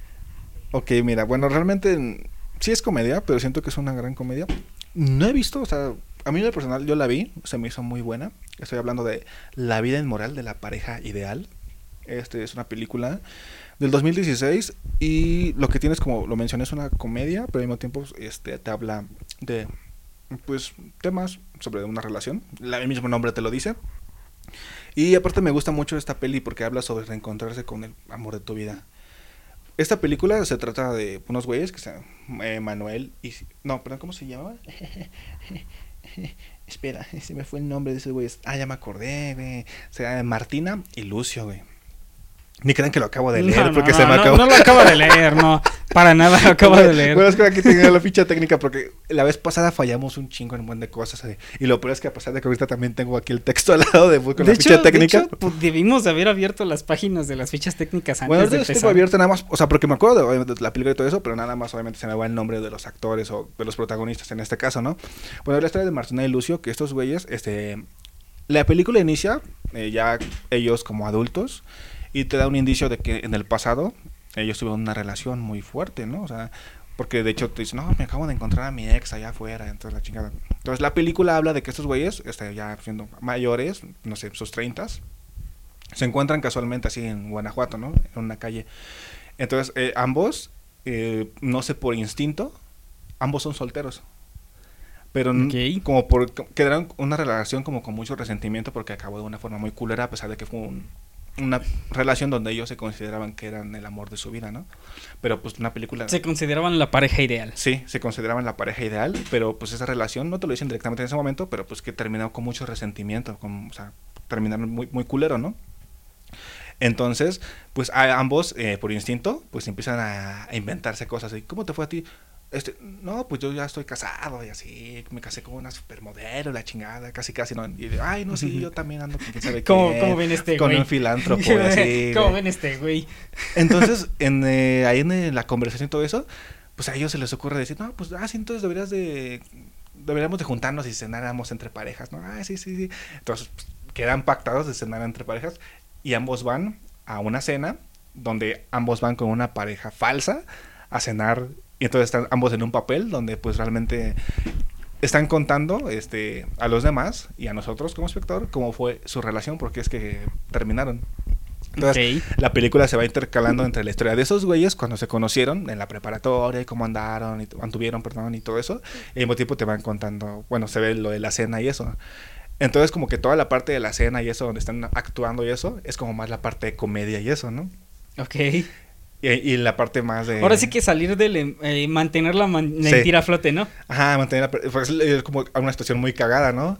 A: Ok, mira, bueno, realmente sí es comedia, pero siento que es una gran comedia. No he visto, o sea, a mí en personal yo la vi, se me hizo muy buena. Estoy hablando de La vida inmoral de la pareja ideal. Este es una película del 2016 y lo que tienes, como lo mencioné, es una comedia, pero al mismo tiempo este, te habla de, pues, temas sobre una relación. La- el mismo nombre te lo dice. Y aparte me gusta mucho esta peli porque habla sobre reencontrarse con el amor de tu vida. Esta película se trata de unos güeyes que se eh, Manuel y no, perdón, ¿cómo se llamaba? Espera, se me fue el nombre de esos güeyes. Ah, ya me acordé, güey. Se llama Martina y Lucio, güey. Ni crean que lo acabo de leer
B: No,
A: porque
B: no,
A: se me
B: no,
A: acabó.
B: No lo acabo de leer, no. Para nada lo acabo de leer.
A: Bueno, es que aquí tenía la ficha técnica porque la vez pasada fallamos un chingo en un buen de cosas. eh, Y lo peor es que a pesar de que ahorita también tengo aquí el texto al lado de, con
B: de
A: la ficha
B: hecho, de
A: técnica.
B: hecho, pues, debimos de haber abierto las páginas de las fichas técnicas antes
A: Bueno,
B: de empezar.
A: abierto nada más, o sea, porque me acuerdo de, de la película y todo eso, pero nada más obviamente se me va el nombre de los actores o de los protagonistas en este caso, ¿no? Bueno, la historia de Martina y Lucio, que estos güeyes, este, la película inicia eh, ya ellos como adultos y te da un indicio de que en el pasado ellos tuvieron una relación muy fuerte, ¿no? O sea, porque de hecho te dicen, no, me acabo de encontrar a mi ex allá afuera, entonces la chingada. Entonces la película habla de que estos güeyes, este, ya siendo mayores, no sé, sus treintas, se encuentran casualmente así en Guanajuato, ¿no? En una calle. Entonces, eh, ambos, eh, no sé por instinto, ambos son solteros. Pero como por quedaron una relación como con mucho resentimiento porque acabó de una forma muy culera a pesar de que fue un- una relación donde ellos se consideraban que eran el amor de su vida, ¿no? Pero pues una película
B: Se consideraban la pareja ideal.
A: Sí, se consideraban la pareja ideal, pero pues esa relación, no te lo dicen directamente en ese momento, pero pues que terminó con mucho resentimiento, con, o sea, terminaron muy, muy culero, ¿no? Entonces, pues a ambos, eh, por instinto, pues empiezan a, a inventarse cosas. ¿Y cómo te fue a ti? Este, no, pues yo ya estoy casado y así, me casé con una supermodelo, la chingada, casi casi, ¿no? Y, ay, no, sí, yo también ando con quién sabe
B: ¿Cómo, ven este
A: Con
B: güey?
A: un filántropo y así.
B: ¿Cómo ven este güey?
A: Entonces, en, eh, ahí en eh, la conversación y todo eso, pues a ellos se les ocurre decir, no, pues, ah, sí, entonces deberías de, deberíamos de juntarnos y cenáramos entre parejas, ¿no? Ah, sí, sí, sí. Entonces, pues, quedan pactados de cenar entre parejas y ambos van a una cena donde ambos van con una pareja falsa a cenar y entonces están ambos en un papel donde pues realmente están contando este a los demás y a nosotros como espectador cómo fue su relación porque es que terminaron. Entonces, la película se va intercalando entre la historia de esos güeyes cuando se conocieron en la preparatoria y cómo andaron y anduvieron, perdón, y todo eso. Y al mismo tiempo te van contando, bueno, se ve lo de la cena y eso. Entonces, como que toda la parte de la cena y eso, donde están actuando y eso, es como más la parte de comedia y eso, ¿no?
B: Ok.
A: Y, la parte más de...
B: Ahora sí que salir de eh, mantener la mentira a flote, ¿no?
A: Ajá, mantener la... Pues, es como una situación muy cagada, ¿no?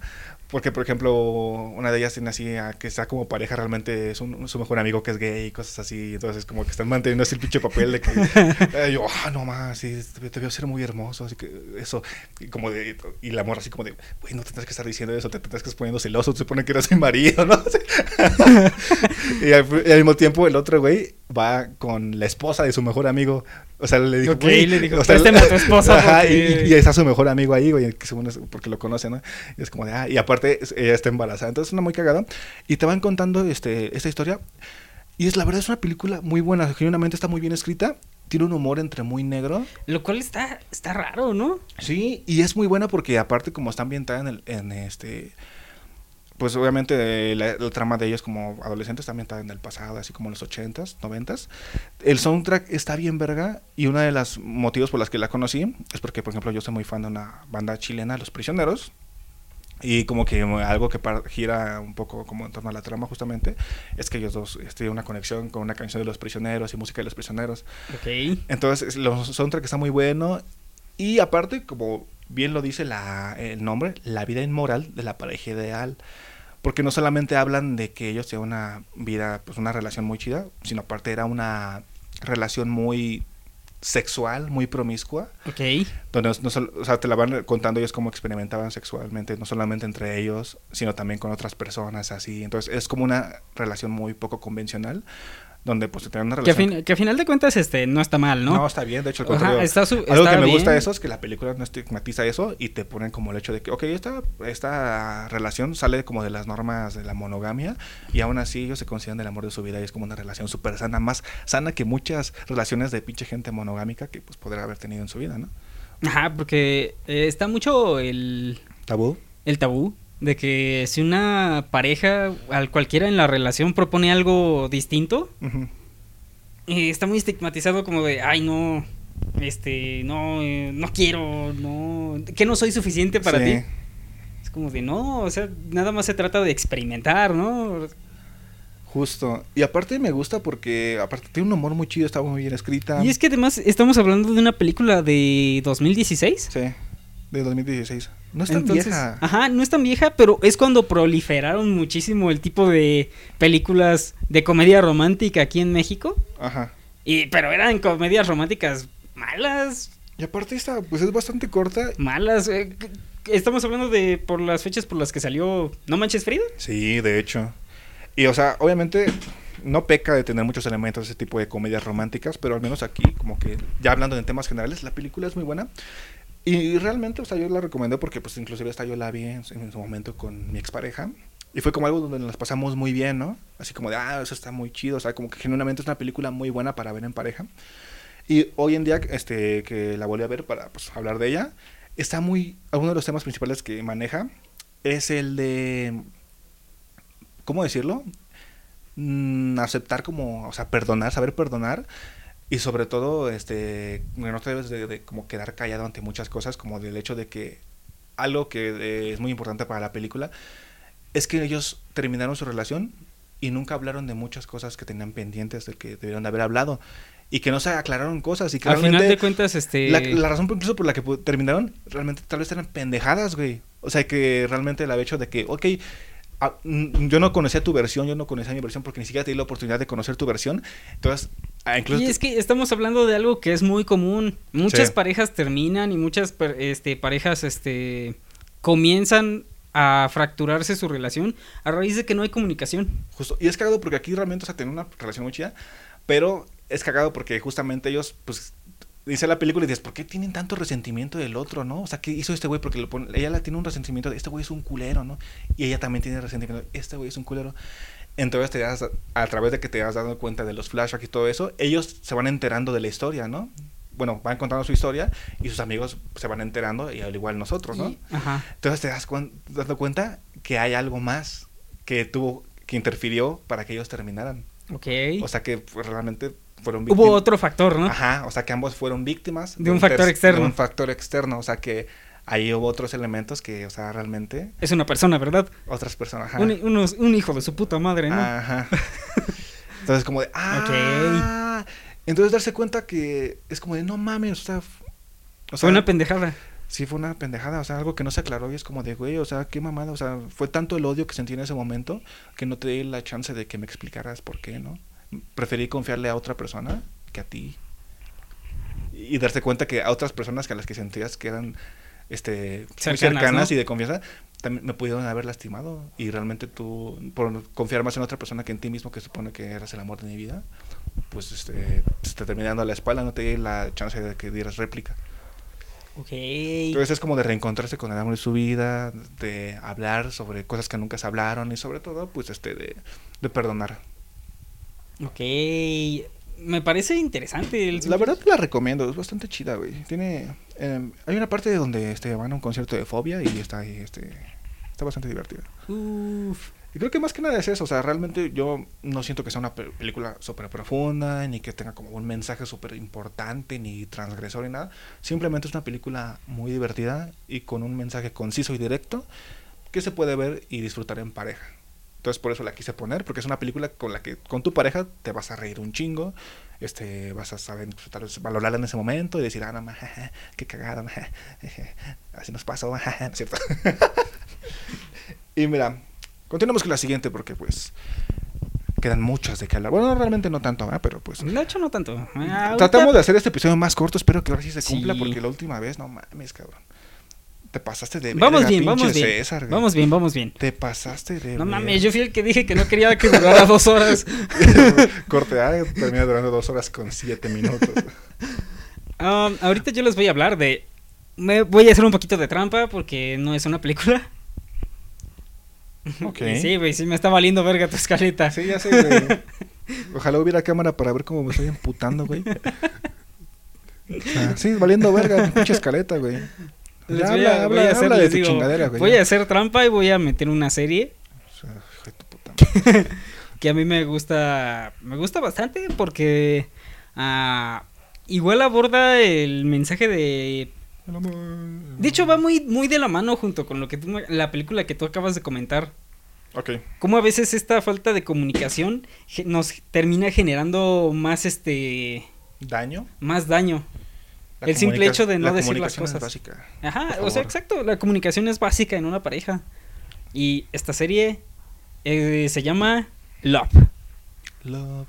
A: Porque, por ejemplo, una de ellas tiene así que está como pareja realmente, es un, su mejor amigo que es gay y cosas así. Entonces, como que están manteniendo así el pinche papel de que eh, yo, ah, no más, sí, te, veo ser muy hermoso. Así que eso, y como de, y la morra así como de, güey, no tendrás que estar diciendo eso, te tendrás que estar poniendo celoso, te supone que eres mi marido, ¿no? y, al, mismo tiempo, el otro güey va con la esposa de su mejor amigo. O sea, le dijo,
B: ok, le dijo, o sea, a tu esposa.
A: Ajá, y, y, está su mejor amigo ahí, güey, que según es porque lo conoce, ¿no? Y es como de, ah, y aparte ella está embarazada. Entonces es una muy cagada. Y te van contando este, esta historia. Y es la verdad, es una película muy buena. Genuinamente está muy bien escrita. Tiene un humor entre muy negro.
B: Lo cual está, está raro, ¿no?
A: Sí, y es muy buena porque aparte como está ambientada en, el, en este pues obviamente la, trama de ellos como adolescentes también está en el pasado, así como en los 80s, 90s. El soundtrack está bien verga y uno de los motivos por los que la conocí es porque, por ejemplo, yo soy muy fan de una banda chilena, Los Prisioneros. Y como que algo que gira un poco como en torno a la trama justamente es que ellos dos este, tienen una conexión con una canción de Los Prisioneros y música de Los Prisioneros.
B: Ok.
A: Entonces, el soundtrack está muy bueno y aparte, como bien lo dice la, el nombre, la vida inmoral de la pareja ideal porque no solamente hablan de que ellos tienen una vida, pues una relación muy chida, sino aparte era una relación muy sexual, muy promiscua.
B: Ok.
A: Donde no, o sea, te la van contando ellos cómo experimentaban sexualmente, no solamente entre ellos, sino también con otras personas, así. Entonces es como una relación muy poco convencional, donde pues te una
B: relación. Que a, final de cuentas este no está mal, ¿no?
A: No, está bien, de hecho, Ajá, está algo que me gusta de eso es que la película no estigmatiza eso y te ponen como el hecho de que, ok, esta, esta relación sale como de las normas de la monogamia y aún así ellos se consideran el amor de su vida y es como una relación súper sana, más sana que muchas relaciones de pinche gente monogámica que pues podría haber tenido en su vida, ¿no?
B: Ajá, porque eh, está mucho el...
A: Tabú.
B: El tabú de que si una pareja, al cualquiera en la relación, propone algo distinto, eh, está muy estigmatizado como de, ay, no, este, no, eh, no quiero, no, que no soy suficiente para ti. Es como de, no, o sea, nada más se trata de experimentar, ¿no?
A: Justo. Y aparte me gusta porque, aparte, tiene un humor muy chido, está muy bien escrita.
B: Y es que además estamos hablando de una película de 2016.
A: Sí, de 2016. No es tan vieja.
B: Ajá, no es tan vieja, pero es cuando proliferaron muchísimo el tipo de películas de comedia romántica aquí en México.
A: Ajá.
B: Y, pero eran comedias románticas malas.
A: Y aparte esta, pues es bastante corta.
B: Malas. Eh, estamos hablando de por las fechas por las que salió No Manches Frida.
A: Sí, de hecho. Y o sea, obviamente no peca de tener muchos elementos de ese tipo de comedias románticas, pero al menos aquí, como que ya hablando de temas generales, la película es muy buena. Y realmente, o sea, yo la recomendé porque, pues, inclusive hasta yo la vi en, su momento con mi expareja. Y fue como algo donde nos pasamos muy bien, ¿no? Así como de, ah, eso está muy chido. O sea, como que genuinamente es una película muy buena para ver en pareja. Y hoy en día, este, que la volví a ver para pues, hablar de ella, está muy. Uno de los temas principales que maneja es el de. ¿Cómo decirlo? Mm, aceptar como. O sea, perdonar, saber perdonar y sobre todo, este, no te debes de, como quedar callado ante muchas cosas, como del hecho de que algo que eh, es muy importante para la película es que ellos terminaron su relación y nunca hablaron de muchas cosas que tenían pendientes de que debieron de haber hablado. Y que no se aclararon cosas y que
B: al final de cuentas este
A: la, la, razón incluso por la que terminaron realmente tal vez eran pendejadas güey. O sea que realmente el hecho de que ok Ah, mm, yo no conocía tu versión, yo no conocía mi versión porque ni siquiera te di la oportunidad de conocer tu versión. Entonces,
B: ah, incluso y es que estamos hablando de algo que es muy común. Muchas parejas terminan y muchas este, parejas este, comienzan a fracturarse su relación a raíz de que no hay comunicación.
A: Justo. Y es cagado porque aquí realmente, o sea, tienen una relación muy chida, pero es cagado porque justamente ellos, pues, dice la película y dices, ¿por qué tienen tanto resentimiento del otro, no? O sea, ¿qué hizo este güey? Porque lo pone, ella la tiene un resentimiento de, este güey es un culero, ¿no? Y ella también tiene resentimiento, de, este güey es un culero. Entonces, te das, a través de que te has dado cuenta de los flashbacks y todo eso, ellos se van enterando de la historia, ¿no? Bueno, van contando su historia y sus amigos se van enterando, y al igual nosotros, ¿no?
B: Ajá.
A: Entonces te das dando cuenta que hay algo más que tuvo, que interfirió para que ellos terminaran.
B: Ok.
A: O sea que pues, realmente fueron
B: Hubo
A: víctimas.
B: otro factor, ¿no?
A: Ajá, o sea que ambos fueron víctimas
B: De un factor
A: ter-
B: externo.
A: De un factor externo, o sea que ahí hubo otros elementos que, o sea, realmente
B: Es una persona, ¿verdad?
A: otras personas. Ajá.
B: Un, unos- un hijo de su puta madre, ¿no?
A: Ajá. Entonces como de, ah. Entonces darse cuenta que es como de, no mames, o sea, o
B: Fue
A: sea,
B: una pendejada.
A: sí fue una pendejada, o sea, algo que no se aclaró y es como de, güey, o sea, qué mamada, o sea, fue tanto el odio que sentí en ese momento que no te di la chance de que me explicaras por qué, ¿no? Preferí confiarle a otra persona que a ti. Y darse cuenta que a otras personas que a las que sentías que eran este muy
B: Cercanas,
A: cercanas
B: ¿no?
A: y de confianza también me pudieron haber lastimado y realmente tú por confiar más en otra persona que en ti mismo que supone que eras el amor de mi vida pues este te terminé dando la espalda no te di la chance de que dieras réplica
B: Ok.
A: entonces es como de reencontrarse con el amor de su vida, de hablar sobre cosas que nunca se hablaron y sobre todo, pues, este, de, de perdonar.
B: Ok. Me parece interesante. El...
A: La verdad la recomiendo, es bastante chida, güey. Tiene, em, hay una parte donde este, van a un concierto de fobia y está ahí, este, está bastante divertida.
B: Uf.
A: Y creo que más que nada es eso, o sea, realmente yo no siento que sea una pe- película súper profunda, ni que tenga como un mensaje súper importante, ni transgresor, ni nada. Simplemente es una película muy divertida y con un mensaje conciso y directo que se puede ver y disfrutar en pareja. Entonces por eso la quise poner, porque es una película con la que con tu pareja te vas a reír un chingo, este, vas a saber pues, tal vez valorarla en ese momento y decir, ah, no, ma, qué cagada, ma, así nos pasó, ma", ¿no es cierto? y mira, continuamos con la siguiente porque pues quedan muchas de que hablar. Bueno, realmente no tanto, ¿verdad? pero pues
B: De hecho, no tanto. Ah,
A: tratamos
B: ahorita-
A: de hacer este episodio más corto, espero que ahora sí se cumpla
B: Sí.
A: porque la última vez, no mames, cabrón. Te pasaste de
B: Vamos
A: verga,
B: bien, vamos bien.
A: César, güey.
B: Vamos bien, vamos bien.
A: Te pasaste de
B: No
A: verga.
B: mames, yo fui el que dije que no quería que durara dos horas.
A: Corte A termina durando dos horas con siete minutos.
B: Um, ahorita yo les voy a hablar de. Me voy a hacer un poquito de trampa porque no es una película.
A: Ok.
B: Sí, güey, sí me está valiendo verga tu escaleta.
A: Sí, ya sé, güey. Ojalá hubiera cámara para ver cómo me estoy emputando, güey. Sea, sí, valiendo verga, pinche escaleta, güey.
B: Les
A: Ya
B: voy
A: habla,
B: a-
A: habla,
B: voy a hacer-
A: habla de
B: les
A: tu
B: digo,
A: chingadera, güey.
B: Voy
A: ya.
B: a hacer trampa y voy a meter una serie
A: O sea, hijo de tu puta madre.
B: que a mí me gusta. Me gusta bastante porque. ah, igual aborda el mensaje de. De hecho, va muy, muy de la mano junto con lo que tú la película que tú acabas de comentar.
A: Ok.
B: Cómo a veces esta falta de comunicación nos termina generando más este.
A: ¿Daño?
B: más daño. El simple hecho de no
A: la
B: decir las
A: comunicación es
B: cosas.
A: básica.
B: Ajá, o sea, exacto, la comunicación es básica en una pareja. Y esta serie eh, se llama Love.
A: Love.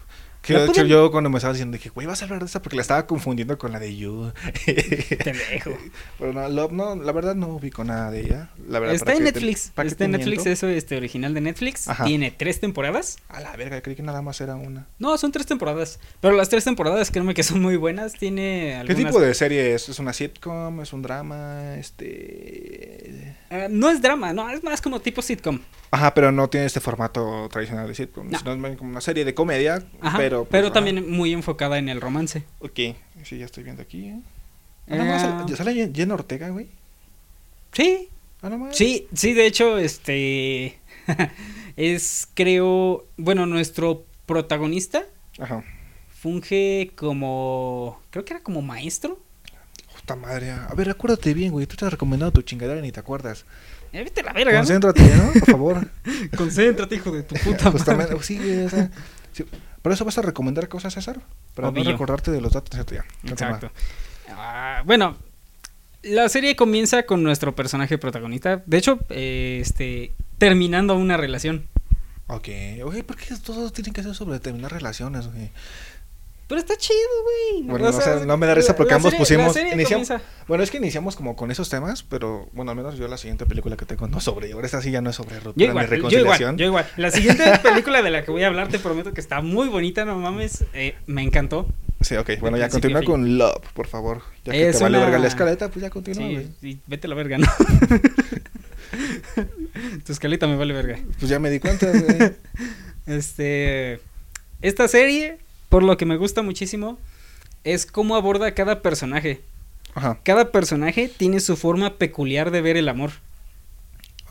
A: Que
B: ¿La
A: de hecho yo cuando me estaba diciendo dije, güey, vas a hablar de esa porque la estaba confundiendo con la de You.
B: Pendejo.
A: Pero no, Love, no, la verdad no ubico nada de ella. La verdad,
B: Está
A: ¿para
B: en
A: qué te-
B: Netflix.
A: qué
B: Está en
A: te
B: Netflix, eso este original de Netflix.
A: Ajá.
B: Tiene tres temporadas.
A: A la verga, creí que nada más era una.
B: No, son tres temporadas. Pero las tres temporadas, créeme que son muy buenas. Tiene
A: ¿Qué
B: algunas...
A: tipo de serie es? ¿Es una sitcom? ¿Es un drama? Este...
B: Ah, no es drama, no, es más como tipo sitcom.
A: Ajá, pero no tiene este formato tradicional de sitcom.
B: No.
A: es como una serie de comedia,
B: Ajá,
A: pero...
B: pero,
A: pues, ajá.
B: también muy enfocada en el romance.
A: Ok, sí, ya estoy viendo aquí, ¿eh? Ah,
B: Eh,
A: ¿ya ¿Sale Jenna Ortega, güey?
B: Sí,
A: Ah, no.
B: Sí, sí, de hecho, este es, creo, bueno, nuestro protagonista
A: Ajá.
B: funge como, creo que era como maestro.
A: Puta madre. A ver, acuérdate bien, güey. Tú te has recomendado tu chingadera y ni te acuerdas.
B: Vete a la verga, ¿no?
A: Concéntrate, ¿no? Por favor.
B: Concéntrate, hijo de tu puta
A: Justamente,
B: madre.
A: sí, güey, o sea, sí. Por eso vas a recomendar cosas, César. Para no recordarte de los datos. Ya.
B: Exacto. Ah, bueno, la serie comienza con nuestro personaje protagonista. De hecho, eh, este, terminando una relación.
A: Ok. Oye, ¿por qué todos tienen que ser sobre terminar relaciones, güey?
B: Pero está chido, güey.
A: Bueno, no sé, no me da risa porque ambos
B: serie-
A: pusimos- iniciamos- Bueno, es que iniciamos como con esos temas, pero bueno, al menos yo la siguiente película que tengo no sobre. Ahora esta sí ya no es sobre ruptura
B: igual, yo igual,
A: reconciliación.
B: yo igual. La siguiente película de la que voy a hablar te prometo que está muy bonita, no mames. eh, me encantó.
A: Sí, ok. Bueno, ya continúa con Love, por favor. Ya que
B: Es
A: te vale
B: una-
A: verga la escaleta, pues ya continúa,
B: Sí, vete a la verga, ¿no? tu escaleta me vale verga.
A: Pues ya me di cuenta, güey.
B: Este. Esta serie, por lo que me gusta muchísimo, es cómo aborda cada personaje.
A: Ajá.
B: Cada personaje tiene su forma peculiar de ver el amor.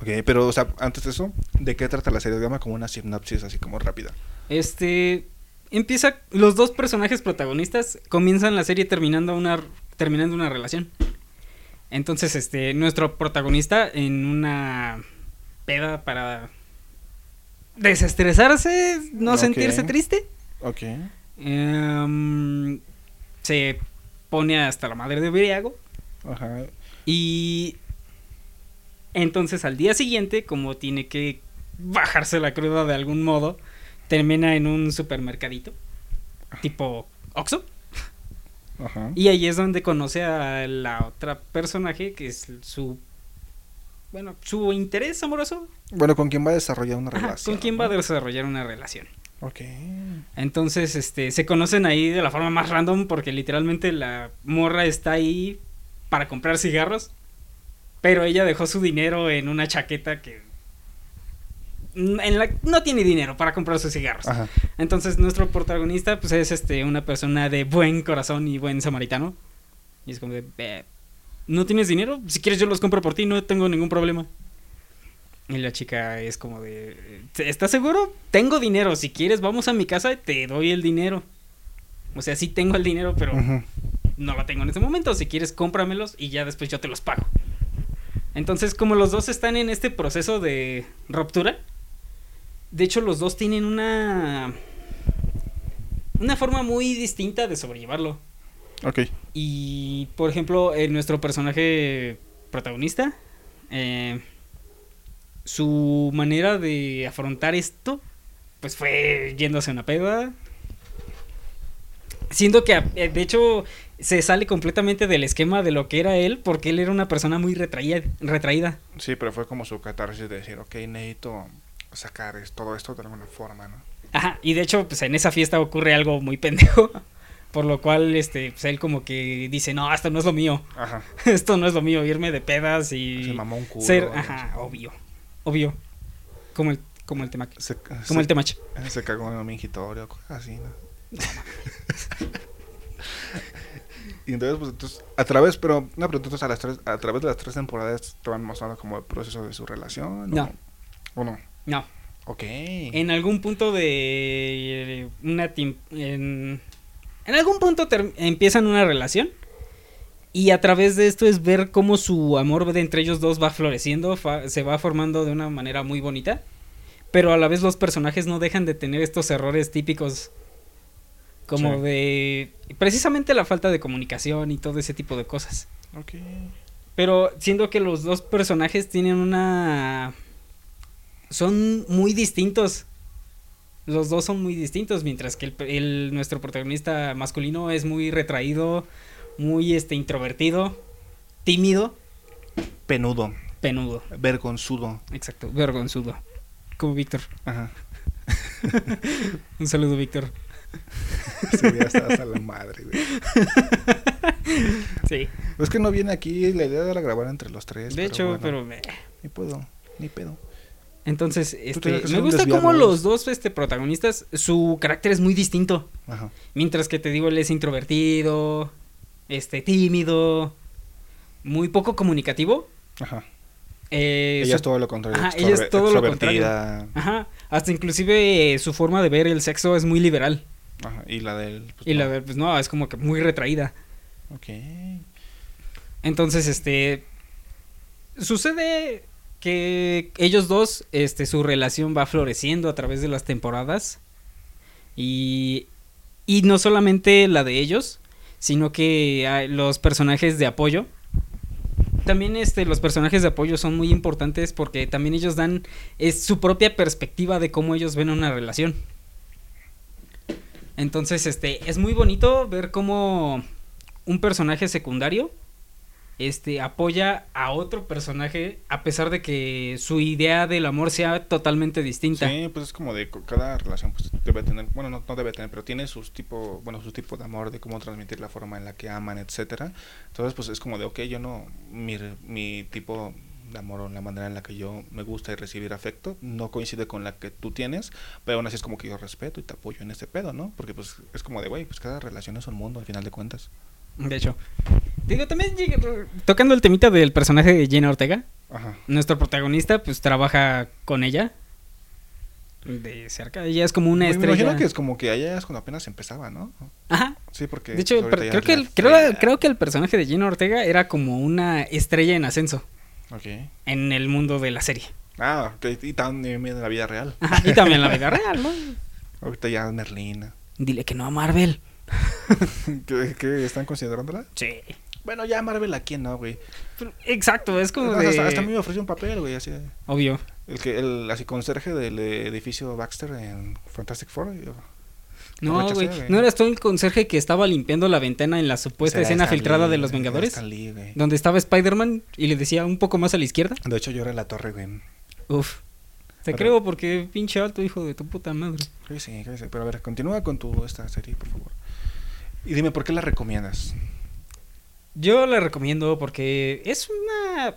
A: Ok, pero, o sea, antes de eso, ¿de qué trata la serie? Dame como una sinopsis así como rápida.
B: Este. empieza, los dos personajes protagonistas comienzan la serie terminando una, terminando una relación. Entonces, este, nuestro protagonista en una peda para desestresarse, no sentirse triste,
A: Ok.
B: Em, se pone hasta la madre de briago
A: Ajá.
B: y entonces al día siguiente, como tiene que bajarse la cruda de algún modo, termina en un supermercadito tipo Oxxo.
A: Ajá.
B: Y ahí es donde conoce a la otra personaje que es su bueno, su interés amoroso.
A: Bueno, ¿con quién va a desarrollar una
B: Ajá,
A: relación?
B: ¿Con quién va a desarrollar una relación?
A: Ok.
B: Entonces, este, se conocen ahí de la forma más random porque literalmente la morra está ahí para comprar cigarros, pero ella dejó su dinero en una chaqueta que en la no tiene dinero para comprar sus cigarros.
A: Ajá.
B: Entonces, nuestro protagonista pues es este una persona de buen corazón y buen samaritano. Y es como de, "Eh, ¿no tienes dinero? Si quieres yo los compro por ti, no tengo ningún problema. Y la chica es como de, ¿estás seguro? Tengo dinero, si quieres vamos a mi casa y te doy el dinero. O sea, sí tengo el dinero, pero no lo tengo en este momento. Si quieres, cómpramelos y ya después yo te los pago. Entonces, como los dos están en este proceso de ruptura, de hecho los dos tienen una una forma muy distinta de sobrellevarlo.
A: Ok.
B: Y, por ejemplo, en nuestro personaje protagonista, eh, su manera de afrontar esto, pues fue yéndose a una peda. Siendo que, eh, de hecho, se sale completamente del esquema de lo que era él, porque él era una persona muy retraída. retraída.
A: Sí, pero fue como su catarsis de decir, ok, necesito sacar todo esto de alguna forma, ¿no?
B: Ajá, y de hecho, pues en esa fiesta ocurre algo muy pendejo. Por lo cual, este, pues él como que dice, no, esto no es lo mío.
A: Ajá.
B: Esto no es lo mío, irme de pedas y
A: Se mamó un culo.
B: ser, ajá, obvio, obvio. Como el, como el tema,
A: Se,
B: como
A: se-
B: el temach.
A: Se cagó en un mingitorio, así, ¿no? y entonces, pues, entonces, a través, pero, una pregunta, entonces, a, las tres, a través de las tres temporadas te van mostrando como el proceso de su relación,
B: No.
A: ¿O no?
B: No,
A: Ok.
B: en algún punto de una tim- en, en algún punto empiezan una relación y a través de esto es ver cómo su amor de entre ellos dos va floreciendo, fa- se va formando de una manera muy bonita, pero a la vez los personajes no dejan de tener estos errores típicos como
A: Sí.
B: de precisamente la falta de comunicación y todo ese tipo de cosas.
A: Ok.
B: Pero siendo que los dos personajes tienen una... Son muy distintos. Los dos son muy distintos, mientras que el, el- nuestro protagonista masculino es muy retraído, muy este introvertido, tímido,
A: Penudo,
B: penudo.
A: vergonzudo.
B: Exacto, vergonzudo. Como Víctor.
A: Ajá.
B: Un saludo, Víctor.
A: Sí, ya estás a la madre, güey.
B: Sí.
A: Es que no viene aquí, la idea era grabar entre los tres.
B: De hecho,
A: bueno,
B: pero... eh,
A: Ni puedo, ni pedo.
B: Entonces, este, me gusta cómo los dos este, protagonistas, su carácter es muy distinto.
A: Ajá.
B: Mientras que te digo, él es introvertido, este, tímido, muy poco comunicativo.
A: Ajá.
B: Eh,
A: ella
B: su-
A: es todo lo contrario.
B: Ajá, ella es todo lo
A: extrovertida.
B: Ajá, hasta inclusive eh, su forma de ver el sexo es muy liberal.
A: Ajá. Y la del. pues,
B: Y la
A: no.
B: de, pues no, es como que muy retraída.
A: Ok.
B: Entonces, este, sucede que ellos dos, este, su relación va floreciendo a través de las temporadas. Y, y no solamente la de ellos, sino que hay los personajes de apoyo. También este, los personajes de apoyo son muy importantes porque también ellos dan es su propia perspectiva de cómo ellos ven una relación. Entonces, este, es muy bonito ver cómo un personaje secundario este apoya a otro personaje a pesar de que su idea del amor sea totalmente distinta.
A: Sí, pues es como de cada relación pues debe tener, bueno, no, no debe tener, pero tiene sus tipo, bueno, su tipo de amor, de cómo transmitir la forma en la que aman, etcétera. Entonces, pues es como de, ok, yo no, mi, mi tipo de amor o la manera en la que yo me gusta y recibir afecto no coincide con la que tú tienes, pero aún así es como que yo respeto y te apoyo en este pedo, ¿no? Porque pues es como de, güey, pues cada relación es un mundo al final de cuentas.
B: De hecho, digo, también tocando el temita del personaje de Jenna Ortega,
A: Ajá.
B: nuestro protagonista pues trabaja con ella. De cerca. Ella es como una
A: Me
B: estrella.
A: imagino que es como que allá es cuando apenas empezaba, ¿no?
B: Ajá.
A: Sí, porque...
B: De hecho, pero creo que, el, creo, creo que el personaje de Gina Ortega era como una estrella en ascenso
A: Ok.
B: en el mundo de la serie.
A: Ah, y también en la vida real.
B: Ajá. Y también en la vida real, ¿no?
A: Ahorita ya es Merlina.
B: Dile que no a Marvel.
A: ¿Qué, qué están considerándola?
B: Sí.
A: Bueno, ya Marvel a quién no, güey.
B: Exacto, es como
A: Hasta,
B: de...
A: hasta- hasta a mí me ofreció un papel, güey, así.
B: Obvio.
A: El que, el así conserje del edificio Baxter en Fantastic Four. yo-
B: No, güey. ¿No eras tú el conserje que estaba limpiando la ventana en la supuesta escena filtrada de los Vengadores?
A: Stan Lee, güey.
B: Donde estaba Spider-Man y le decía un poco más a la izquierda.
A: De hecho, yo era la torre, güey.
B: Uf. Te
A: Pero-
B: creo porque pinche alto hijo de tu puta madre.
A: Sí, sí, sí, Pero a ver, continúa con tu esta serie, por favor. Y dime, ¿por qué la recomiendas?
B: Yo la recomiendo porque es una...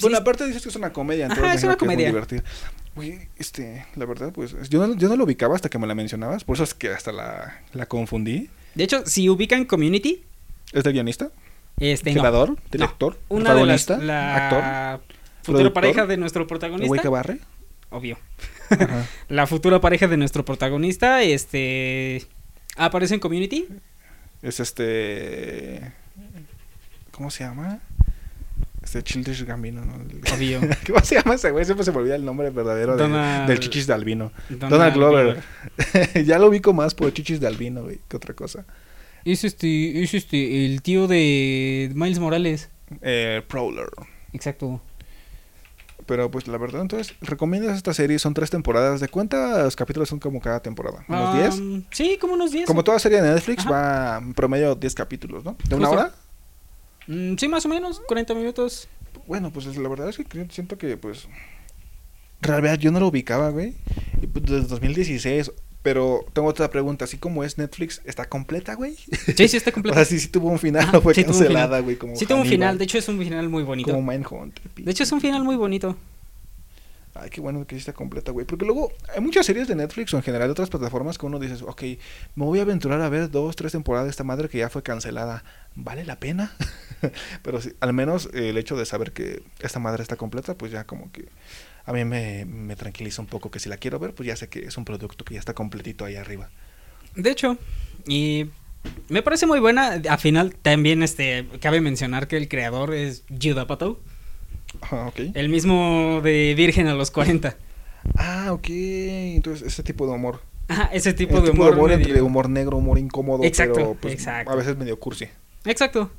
A: Bueno,
B: Sí,
A: aparte dices que es una comedia,
B: Ajá,
A: entonces
B: es
A: me
B: una comedia.
A: muy divertida. Güey, este, la verdad, pues, yo no, yo no lo ubicaba hasta que me la mencionabas, por eso es que hasta la, la confundí.
B: De hecho, si ubican Community,
A: ¿Es de guionista?
B: este no.
A: ¿Creador? ¿Director?
B: Una de las... La
A: ¿Actor?
B: futura pareja de nuestro
A: ¿El güey
B: protagonista.
A: que barre?
B: Obvio. La futura pareja de nuestro protagonista, este... Aparece en Community.
A: Es este... ¿Cómo se llama? Este Childish Gambino, ¿no?
B: Obvio.
A: ¿Cómo se llama ese güey? Siempre se me olvida el nombre verdadero de- del Chichis de Albino.
B: Donald
A: Donald, Glover. ya lo ubico más por Chichis de Albino, güey, que otra cosa.
B: Es este, es este, el tío de Miles Morales.
A: Eh, Prowler.
B: Exacto.
A: Pero pues la verdad, entonces, ¿recomiendas esta serie? Son tres temporadas. ¿De cuántos capítulos son como cada temporada? ¿Unos 10?
B: Um, Sí, como unos 10.
A: Como toda serie de Netflix
B: Ajá.
A: va en promedio 10 capítulos, ¿no? ¿De una
B: Justo.
A: hora?
B: Mm, sí, más o menos, 40 minutos.
A: Bueno, pues la verdad es que siento que pues... Realmente yo no lo ubicaba, güey. Pues desde 2016... Pero tengo otra pregunta, así como es Netflix, ¿está completa, güey?
B: Sí, sí, está
A: O
B: completo.
A: sea, sí, sí tuvo un final,
B: Ajá,
A: no fue
B: sí
A: cancelada, güey, como
B: sí, tuvo un final. De hecho, es un final muy bonito.
A: Como Mindhunter.
B: De hecho, es un final muy bonito.
A: Ay, qué bueno que sí está completa, güey. Porque luego hay muchas series de Netflix o en general de otras plataformas que uno dice, ok, me voy a aventurar a ver dos, tres temporadas de esta madre que ya fue cancelada. ¿Vale la pena? Pero sí, al menos eh, el hecho de saber que esta madre está completa, pues ya como que a mí me, me tranquiliza un poco que si la quiero ver, pues ya sé que es un producto que ya está completito ahí arriba.
B: De hecho, y me parece muy buena. Al final, también este cabe mencionar que el creador es Judd Apatow.
A: Ah, ok.
B: El mismo de Virgen a los 40.
A: Ah, ok. Entonces, ese tipo de humor.
B: Ajá, ese tipo
A: El
B: de humor. medio-
A: entre humor negro, humor incómodo,
B: Exacto,
A: pero pues,
B: exacto.
A: a veces medio cursi.
B: Exacto.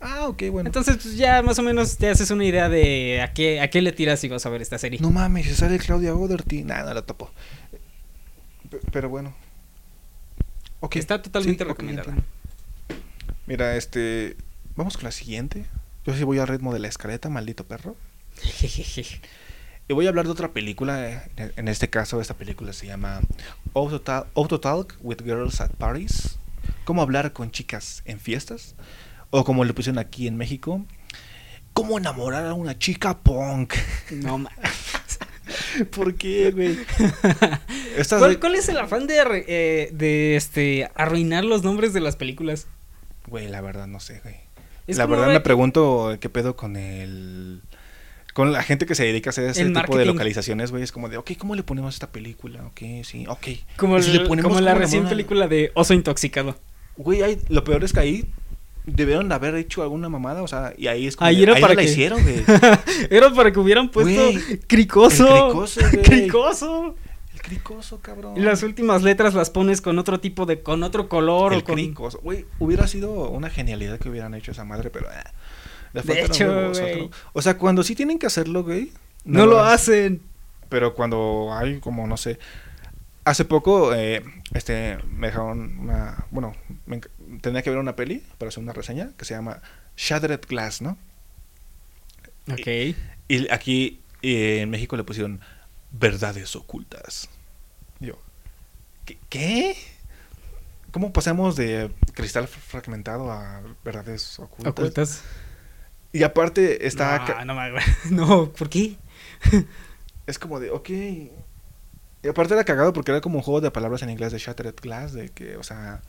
A: Ah, ok, bueno.
B: Entonces, pues, ya más o menos te haces una idea de a qué, a qué le tiras si vas a ver esta serie.
A: No mames, sale Claudia Oderty. Nada, no la topo. Pe- Pero bueno. Ok.
B: Está totalmente
A: Sí,
B: recomendada.
A: Mira, este. Vamos con la siguiente. Yo sí voy al ritmo de la escaleta, maldito perro. Y voy a hablar de otra película. eh, En este caso, esta película se llama Auto Talk with Girls at Parties. ¿Cómo hablar con chicas en fiestas? O como le pusieron aquí en México, ¿cómo enamorar a una chica punk?
B: no ma-
A: ¿Por qué, güey?
B: ¿Cuál, es el afán de, eh, de este arruinar los nombres de las películas?
A: Güey, la verdad no sé, güey.
B: Es
A: la verdad
B: de
A: me pregunto qué pedo con el... Con la gente que se dedica a hacer ese
B: El
A: tipo de localizaciones, güey. Es como de, ok, ¿cómo le ponemos a esta película? Ok, sí, ok.
B: Como,
A: Y si
B: el-
A: le ponemos
B: como la recién película de Oso Intoxicado.
A: Güey, lo peor es que ahí debieron de haber hecho alguna mamada, o sea, y ahí es como...
B: Ahí era
A: no
B: para
A: la
B: que-
A: hicieron, güey.
B: Era para que hubieran puesto cricoso.
A: el cricoso, güey.
B: Cricoso.
A: El cricoso, cabrón.
B: Y las últimas letras las pones con otro tipo de, con otro color
A: El
B: o con...
A: cricoso. Güey, hubiera sido una genialidad que hubieran hecho esa madre, pero... ah, le
B: De hecho,
A: huevos,
B: güey.
A: otro. O sea, cuando sí tienen que hacerlo, güey...
B: No, lo hacen.
A: Pero cuando hay como, no sé... Hace poco, eh, este, me dejaron una... Bueno, me tenía que ver una peli para hacer una reseña que se llama Shattered Glass, ¿no?
B: Ok.
A: Y aquí eh, en México le pusieron verdades ocultas. Yo, ¿qué? qué? ¿Cómo pasamos de cristal fragmentado a verdades ocultas?
B: Ocultas.
A: Y aparte está...
B: No, no, no, ¿por qué?
A: Es como de, ok. Y aparte era cagado porque era como un juego de palabras en inglés de Shattered Glass, de que, o sea...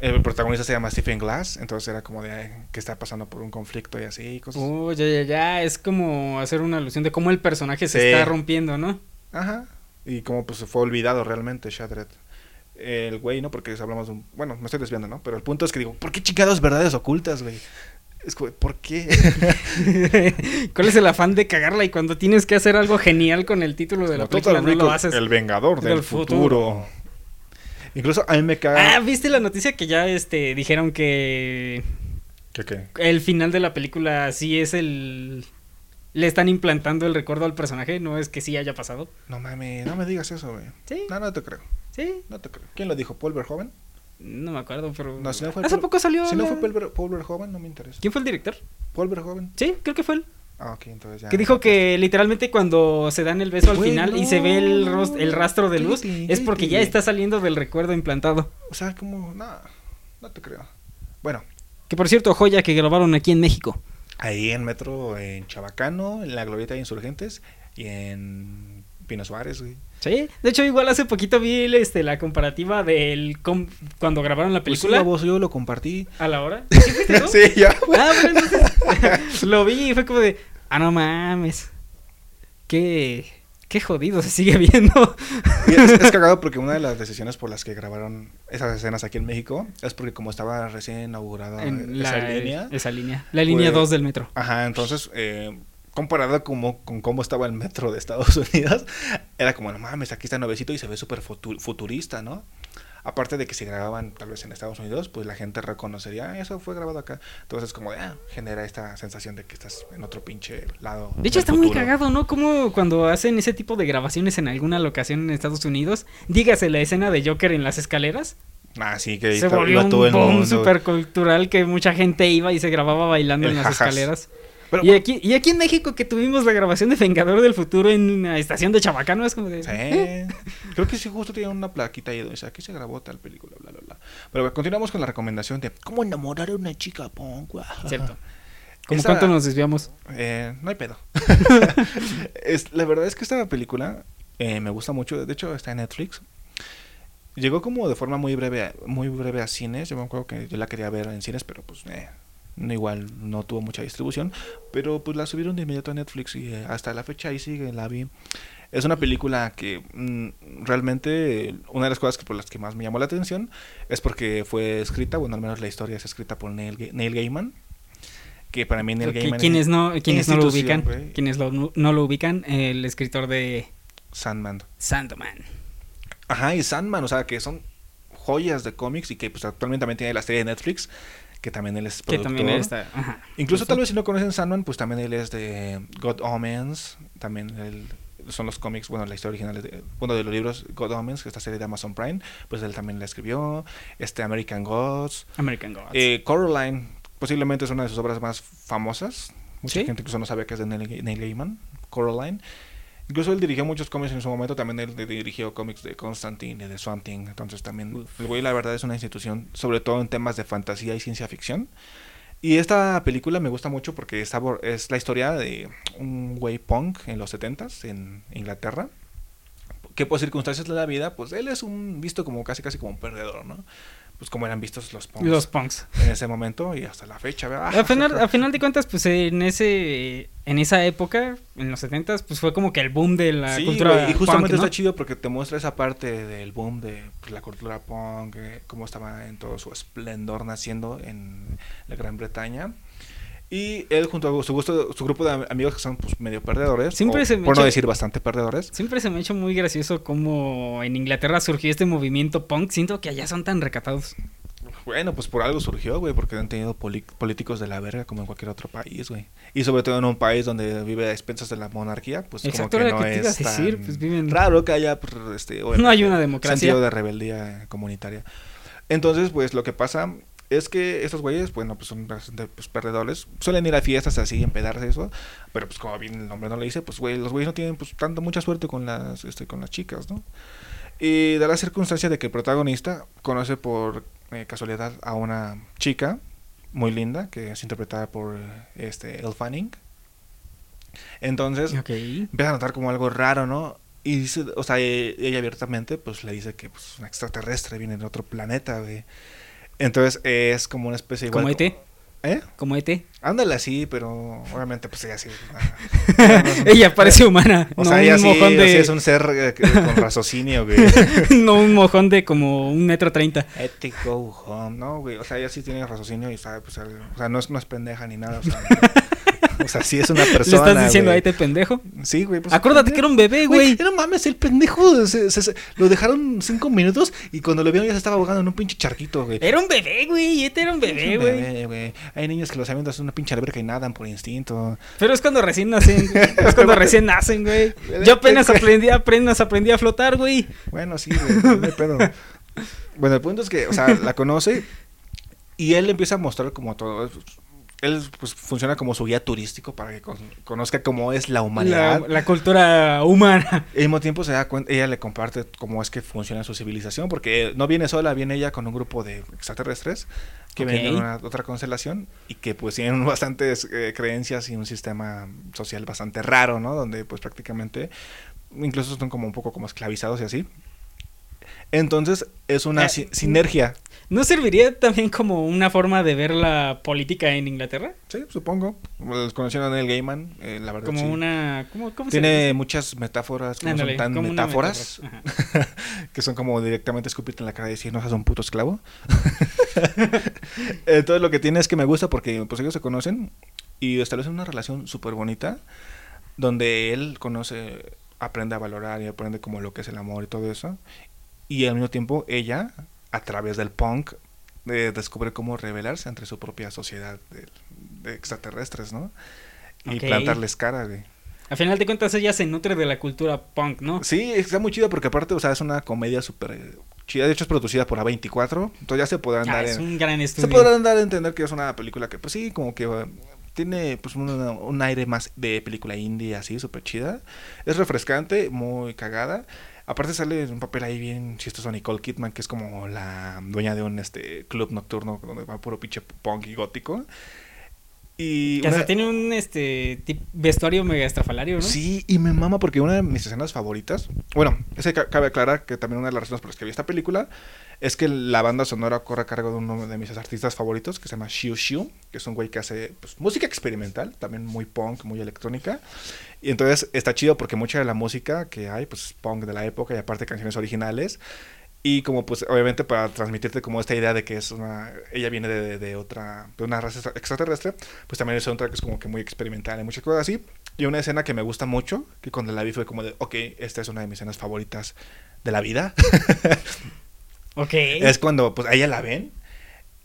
A: El protagonista se llama Stephen Glass, entonces era como de que está pasando por un conflicto y así, cosas.
B: Oh, ya, ya, ya. Es como hacer una alusión de cómo el personaje se
A: Sí.
B: está rompiendo, ¿no?
A: Ajá. Y como pues fue olvidado realmente Shadred. El güey, ¿no? Porque hablamos de un... Bueno, me estoy desviando, ¿no? Pero el punto es que digo, ¿por qué chingados verdades ocultas, güey? Es como, ¿por qué?
B: ¿Cuál es el afán de cagarla? Y cuando tienes que hacer algo genial con el título de la película, no lo haces.
A: El vengador del,
B: del
A: futuro.
B: futuro.
A: Incluso a mí me caga...
B: Ah, ¿viste la noticia que ya este dijeron que
A: ¿Qué qué?
B: el final de la película sí es el le están implantando el recuerdo al personaje, no es que sí haya pasado?
A: No mames, no me digas eso, güey.
B: Sí.
A: No, no te creo.
B: Sí,
A: No te creo. ¿Quién lo dijo? ¿Paul Verhoeven?
B: no me acuerdo, pero
A: No, si no fue
B: hace
A: Paul-
B: poco salió
A: Si no fue Paul, Ver- Paul Verhoeven, no me interesa.
B: ¿Quién fue el director?
A: Paul Verhoeven.
B: Sí, creo que fue él.
A: Entonces ya.
B: Que dijo que literalmente cuando se dan el beso al final y se ve el, el rastro de luz, es porque ya está saliendo del recuerdo implantado.
A: O sea, como, no, no te creo. Bueno,
B: Que por cierto, joya que grabaron aquí en México.
A: ahí en Metro, en Chabacano, en la Glorieta de Insurgentes y en Pino Suárez, güey.
B: Sí, de hecho igual hace poquito vi este, la comparativa del com- cuando grabaron la
A: Pues sí,
B: película
A: vos, yo lo compartí.
B: a la hora. ¿Sí
A: sí.
B: Ah, bueno, entonces lo vi y fue como de, ah, no mames. Qué, qué jodido se sigue viendo.
A: Y es, es cagado porque una de las decisiones por las que grabaron esas escenas aquí en México es porque como estaba recién inaugurada
B: en
A: esa
B: la,
A: línea.
B: Esa línea. La línea
A: Pues-
B: 2 del metro.
A: Ajá, entonces, eh, comparado como, con cómo estaba el metro de Estados Unidos, era como, no mames, aquí está nuevecito y se ve súper futu- futurista, ¿no? Aparte de que si grababan tal vez en Estados Unidos, pues la gente reconocería, "Ah, eso fue grabado acá. Entonces, como, ah, genera esta sensación de que estás en otro pinche lado.
B: De hecho, está muy cagado, ¿no? Como cuando hacen ese tipo de grabaciones en alguna locación en Estados Unidos, dígase la escena de Joker en las escaleras,
A: Ah, sí, que
B: se volvió un
A: todo el
B: boom
A: mundo.
B: super cultural que mucha gente iba y se grababa bailando
A: El
B: en las
A: jajas.
B: escaleras.
A: Pero,
B: y, aquí, y aquí en México que tuvimos la grabación de Vengador del Futuro en una estación de Chabacano, es como de...
A: Sí. Creo que sí, justo tenía una plaquita ahí donde dice, aquí se grabó tal película, bla, bla, bla. Pero bueno, continuamos con la recomendación de cómo enamorar a una chica punk.
B: Cierto. ¿Cómo
A: Esa-
B: cuánto nos desviamos?
A: Eh, no hay pedo. es, la verdad es que esta película eh, me gusta mucho. De hecho, está en Netflix. Llegó como de forma muy breve, muy breve a cines. Yo me acuerdo que yo la quería ver en cines, pero pues eh, igual no tuvo mucha distribución. Pero pues la subieron de inmediato a Netflix y eh, hasta la fecha ahí sigue, la vi. Es una película que mm, realmente una de las cosas que por las que más me llamó la atención es porque fue escrita, bueno, al menos la historia es escrita por Neil, Ga- Neil Gaiman. Que para mí Neil Gaiman
B: quienes no, quienes no lo ubican, quienes lo- no lo ubican, el escritor de
A: Sandman.
B: Sandman.
A: Ajá, y Sandman, o sea, que son joyas de cómics y que pues actualmente también tiene la serie de Netflix, que también él es
B: Que
A: productor.
B: también está. Ajá.
A: Incluso tal vez si no conocen Sandman, pues también él es de God Omens, también él- son los cómics, bueno, la historia original, de, bueno, de los libros God Omens, que esta serie de Amazon Prime, pues él también la escribió, este American Gods,
B: American Gods.
A: eh, Coraline, posiblemente es una de sus obras más famosas, mucha
B: ¿Sí?
A: gente incluso no sabía que es de Neil, Neil Gaiman, Coraline. Incluso él dirigió muchos cómics en su momento, también él dirigió cómics de Constantine y de Swamp Thing, entonces también
B: Uf.
A: el güey la verdad es una institución, sobre todo en temas de fantasía y ciencia ficción. Y esta película me gusta mucho porque es, es la historia de un güey punk en los 70s en Inglaterra, que por circunstancias de la vida, pues él es un visto como casi casi como un perdedor, ¿no? Pues como eran vistos los punks
B: Los punks.
A: en ese momento y hasta la fecha, ¿verdad?
B: Al final, al final de cuentas, pues en ese en esa época, en los 70 pues fue como que el boom de la
A: Sí,
B: cultura
A: y justamente
B: punk, ¿no?
A: está chido porque te muestra esa parte del boom de pues, la cultura punk, eh, cómo estaba en todo su esplendor naciendo en la Gran Bretaña. Y él junto a su, gusto, su grupo de am- amigos que son pues, medio perdedores,
B: Siempre
A: o,
B: se me
A: por no decir bastante perdedores.
B: Siempre se me ha hecho muy gracioso cómo en Inglaterra surgió este movimiento punk. Siento que allá son tan recatados.
A: Bueno, pues por algo surgió, güey, porque han tenido políticos de la verga como en cualquier otro país, güey. Y sobre todo en un país donde vive a expensas de la monarquía, pues
B: Exacto,
A: como que no
B: que
A: es
B: decir,
A: tan
B: pues, viven-
A: raro que haya pues, este,
B: No hay una democracia.
A: sentido de rebeldía comunitaria. Entonces, pues lo que pasa es que estos güeyes, bueno, pues son bastante pues, perdedores. Suelen ir a fiestas así, empedarse eso. Pero pues como bien el nombre no le dice, pues güey, los güeyes no tienen pues tanto mucha suerte con las, este, con las chicas, ¿no? Y da la circunstancia de que el protagonista conoce por eh, casualidad a una chica muy linda que es interpretada por este Elle Fanning. Entonces empieza a notar como algo raro, ¿no? Y dice, o sea, e- ella abiertamente pues le dice que pues un extraterrestre viene de otro planeta, güey. Entonces es como una especie igual
B: Como E ET.
A: ¿Eh?
B: Como ET.
A: Ándale así, pero obviamente pues ella sí.
B: ella parece humana.
A: O
B: no
A: sea, ella
B: un
A: sí,
B: mojón
A: o sea,
B: de.
A: es un ser eh, con raciocinio, güey.
B: no un mojón de como un metro treinta.
A: Ethic go home, no, güey. O sea, ella sí tiene raciocinio y sabe, pues, el- o sea, no es, no es pendeja ni nada, o sea. O sea, sí es una
B: Le
A: persona.
B: estás diciendo a
A: güey.
B: ET pendejo.
A: Sí, güey. Pues,
B: Acuérdate que era un bebé, güey.
A: No mames, el pendejo. se- se- se- lo dejaron cinco minutos y cuando lo vieron ya se estaba ahogando en un pinche charquito, güey.
B: Era un bebé, güey. ET era un bebé, güey.
A: Hay niños que los avientan en una pinche alberca y nadan por instinto.
B: Pero es cuando recién nacen. Es cuando recién nacen, güey. Yo apenas aprendí, apenas aprendí a flotar, güey.
A: Bueno, sí, güey, no hay pedo. Bueno, el punto es que, o sea, la conoce y él empieza a mostrar como todo. Él pues funciona como su guía turístico para que con- conozca cómo es la humanidad.
B: la cultura humana.
A: Al mismo tiempo se da cuenta, ella le comparte cómo es que funciona su civilización, porque no viene sola, viene ella con un grupo de extraterrestres que
B: Ok.
A: vienen de una, otra constelación y que pues tienen bastantes eh, creencias y un sistema social bastante raro, ¿no? Donde pues prácticamente incluso son como un poco como esclavizados y así. Entonces es una
B: Eh,
A: si- sinergia,
B: ¿No serviría también como una forma de ver la política en Inglaterra?
A: sí, supongo. Los conocieron el Gaiman, eh, la verdad.
B: Como
A: sí.
B: una... ¿Cómo, cómo
A: Tiene muchas metáforas que no
B: Ándale,
A: son tan metáforas.
B: metáfora.
A: Que son como directamente escupirte en la cara y decir, no seas un puto esclavo. Entonces lo que tiene es que me gusta porque pues ellos se conocen y establecen una relación súper bonita donde él conoce, aprende a valorar y aprende como lo que es el amor y todo eso. Y al mismo tiempo ella, a través del punk, eh, descubre cómo rebelarse entre su propia sociedad de, de extraterrestres, ¿no? Y
B: Ok.
A: plantarles cara, güey.
B: A final de cuentas ella se nutre de la cultura punk, ¿no?
A: Sí, está muy chido porque aparte, o sea, es una comedia súper chida. De hecho, es producida por A24. Entonces ya se podrán
B: Ah,
A: dar
B: es
A: en-
B: un gran
A: Se
B: estudio.
A: podrán dar a entender que es una película que, pues sí, como que eh, tiene pues un, un aire más de película indie, así, súper chida. Es refrescante, muy cagada. Aparte sale un papel ahí bien chistoso Nicole Kidman, que es como la dueña de un este club nocturno donde va puro pinche punk y gótico. Y
B: Que hasta tiene un este vestuario mega estrafalario, ¿no?
A: Sí, y me mama porque una de mis escenas favoritas, bueno, ese ca- cabe aclarar que también una de las razones por las que vi esta película es que la banda sonora corre a cargo de uno de mis artistas favoritos que se llama Shiu Shiu, que es un güey que hace pues, música experimental, también muy punk, muy electrónica. Y entonces está chido porque mucha de la música que hay, pues es punk de la época y aparte canciones originales. Y como pues obviamente para transmitirte como esta idea de que es una ella viene de, de otra de una raza extra- extraterrestre, pues también el soundtrack es como que muy experimental y muchas cosas así. Y una escena que me gusta mucho, que cuando la vi fue como de, ok, esta es una de mis escenas favoritas de la vida.
B: Ok.
A: es cuando pues a ella la ven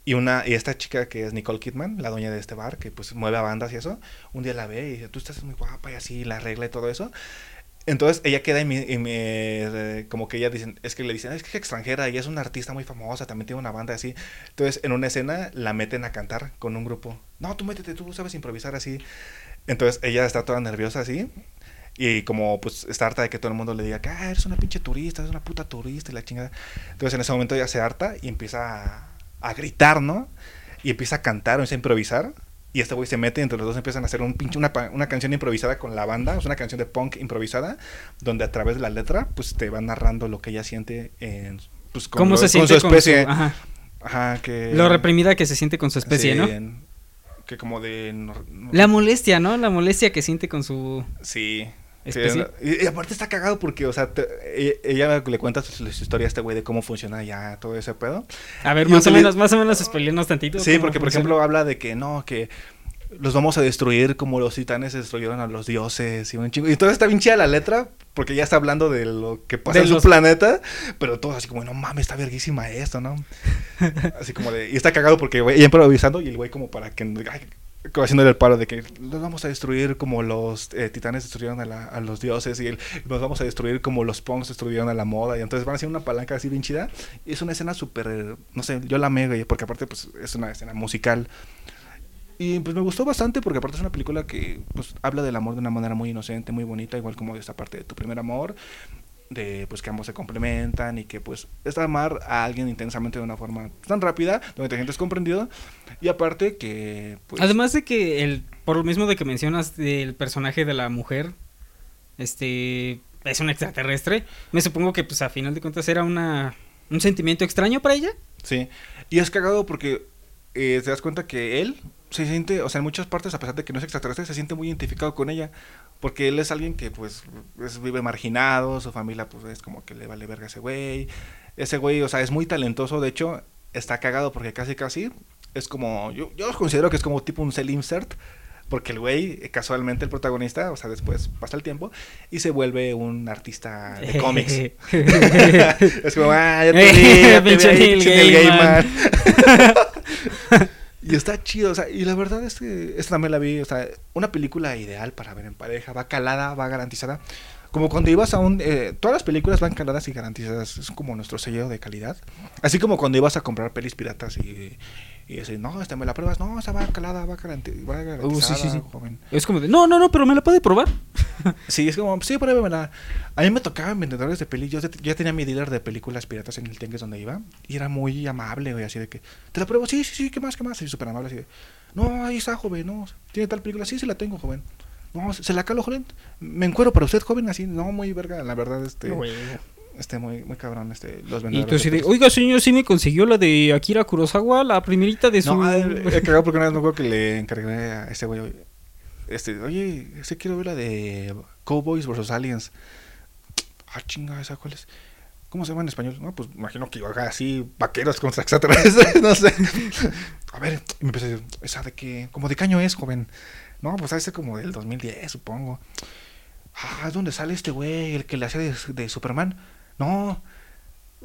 A: y una y esta chica que es Nicole Kidman, la dueña de este bar, que pues mueve a bandas y eso, un día la ve y dice, tú estás muy guapa y así, la regla y todo eso. Entonces ella queda y me, eh, como que ella dicen, es que le dicen, es que es extranjera y es una artista muy famosa, también tiene una banda así. Entonces en una escena la meten a cantar con un grupo. No, tú métete, tú sabes improvisar así. Entonces ella está toda nerviosa así. Y como pues está harta de que todo el mundo le diga que ah, eres una pinche turista, eres una puta turista y la chingada. Entonces en ese momento ella se harta y empieza a, a gritar, ¿no? Y empieza a cantar, empieza a improvisar. Y este güey se mete y entre los dos empiezan a hacer un pinche, una, una canción improvisada con la banda, es una canción de punk improvisada, donde a través de la letra, pues te va narrando lo que ella siente en, pues, con,
B: ¿Cómo
A: lo-
B: se
A: con su especie.
B: ajá,
A: Ajá, que...
B: lo reprimida que se siente con su especie,
A: sí,
B: ¿no?
A: en- Que como de... no- no-
B: La molestia, ¿no? La molestia que siente con su
A: Sí. Sí,
B: especie.
A: y, y aparte está cagado porque, o sea, te- e- ella le cuenta su, su historia a este güey de cómo funciona ya todo ese pedo.
B: A ver,
A: Y
B: más o menos, más o menos spoilernos tantito.
A: Sí, porque por ejemplo habla de que no, que los vamos a destruir como los titanes destruyeron a los dioses y un chingo. Y todo está bien chida la letra porque ya está hablando de lo que pasa
B: De
A: en su planeta, pero todo así como, no mames, está verguísima esto, ¿no? así como de... Y está cagado porque güey, ella improvisando y el güey como para que... ay, haciéndole el paro de que los vamos a destruir como los eh, titanes destruyeron a, la- los dioses y el- nos vamos a destruir como los punks destruyeron a la moda y entonces van a hacer una palanca así bien chida y es una escena súper, no sé, yo la güey, porque aparte pues es una escena musical. Y pues me gustó bastante porque aparte es una película que pues habla del amor de una manera muy inocente, muy bonita, igual como de esta parte de tu primer amor, de pues que ambos se complementan y que pues es amar a alguien intensamente de una forma tan rápida, donde te sientes comprendido y aparte que pues
B: Además de que el por lo mismo de que mencionas del personaje de la mujer este es un extraterrestre, me supongo que pues a final de cuentas era una un sentimiento extraño para ella.
A: Sí, y es cagado porque eh, te das cuenta que él se siente, o sea, en muchas partes, a pesar de que no es extraterrestre, se siente muy identificado con ella. Porque él es alguien que, pues, es- vive marginado, su familia, pues, es como que le vale verga a ese güey. Ese güey, o sea, es muy talentoso, de hecho, está cagado porque casi, casi es como, yo, yo considero que es como tipo un cell insert. Porque el güey, eh, casualmente el protagonista, o sea, después pasa el tiempo y se vuelve un artista de cómics. es como, ah, ya te vi, ya te vi
B: Neil
A: pinche Neil
B: Gaiman.
A: Gaiman. Y está chido, o sea, y la verdad es que esta también la vi, o sea, una película ideal para ver en pareja, va calada, va garantizada. Como cuando ibas a un... eh, todas las películas van caladas y garantizadas, es como nuestro sello de calidad. Así como cuando ibas a comprar pelis piratas y... Y decir, no, esta me la pruebas, no, esta va calada, va, garanti- va garantizada,
B: Uh, sí, sí, sí.
A: joven.
B: Es como de, no, no, no, pero me la puede probar.
A: Sí, es como, sí, pruébemela. A mí me tocaban vendedores de peli. Yo ya tenía mi dealer de películas piratas en el tianguis donde iba. Y era muy amable, güey, así de que, ¿te la pruebo? Sí, sí, sí, ¿qué más, qué más? Y súper amable, así de, no, ahí está, joven, no, ¿tiene tal película? Sí, sí la tengo, joven. No, ¿se la calo, joven? Me encuero para usted, joven, así, no, muy verga, la verdad, este, este, muy, muy cabrón, este, los
B: Y
A: vendedores.
B: tú así de, oiga señor, sí me consiguió la de Akira Kurosawa, la primerita de su...
A: No, he cagado porque una vez me acuerdo que le encargué a ese güey. Este, oye, ese quiero ver la de Cowboys vs Aliens. Ah, chinga, ¿esa cuál es? ¿Cómo se llama en español? No, pues imagino que iba así, vaqueros contra extraterrestres, no sé. A ver, y me empecé a decir, ¿esa de qué? ¿Como de qué año es, joven? No, pues ese como del 2010, supongo. Ah, ¿es donde sale este güey, el que le hace de, de Superman? No.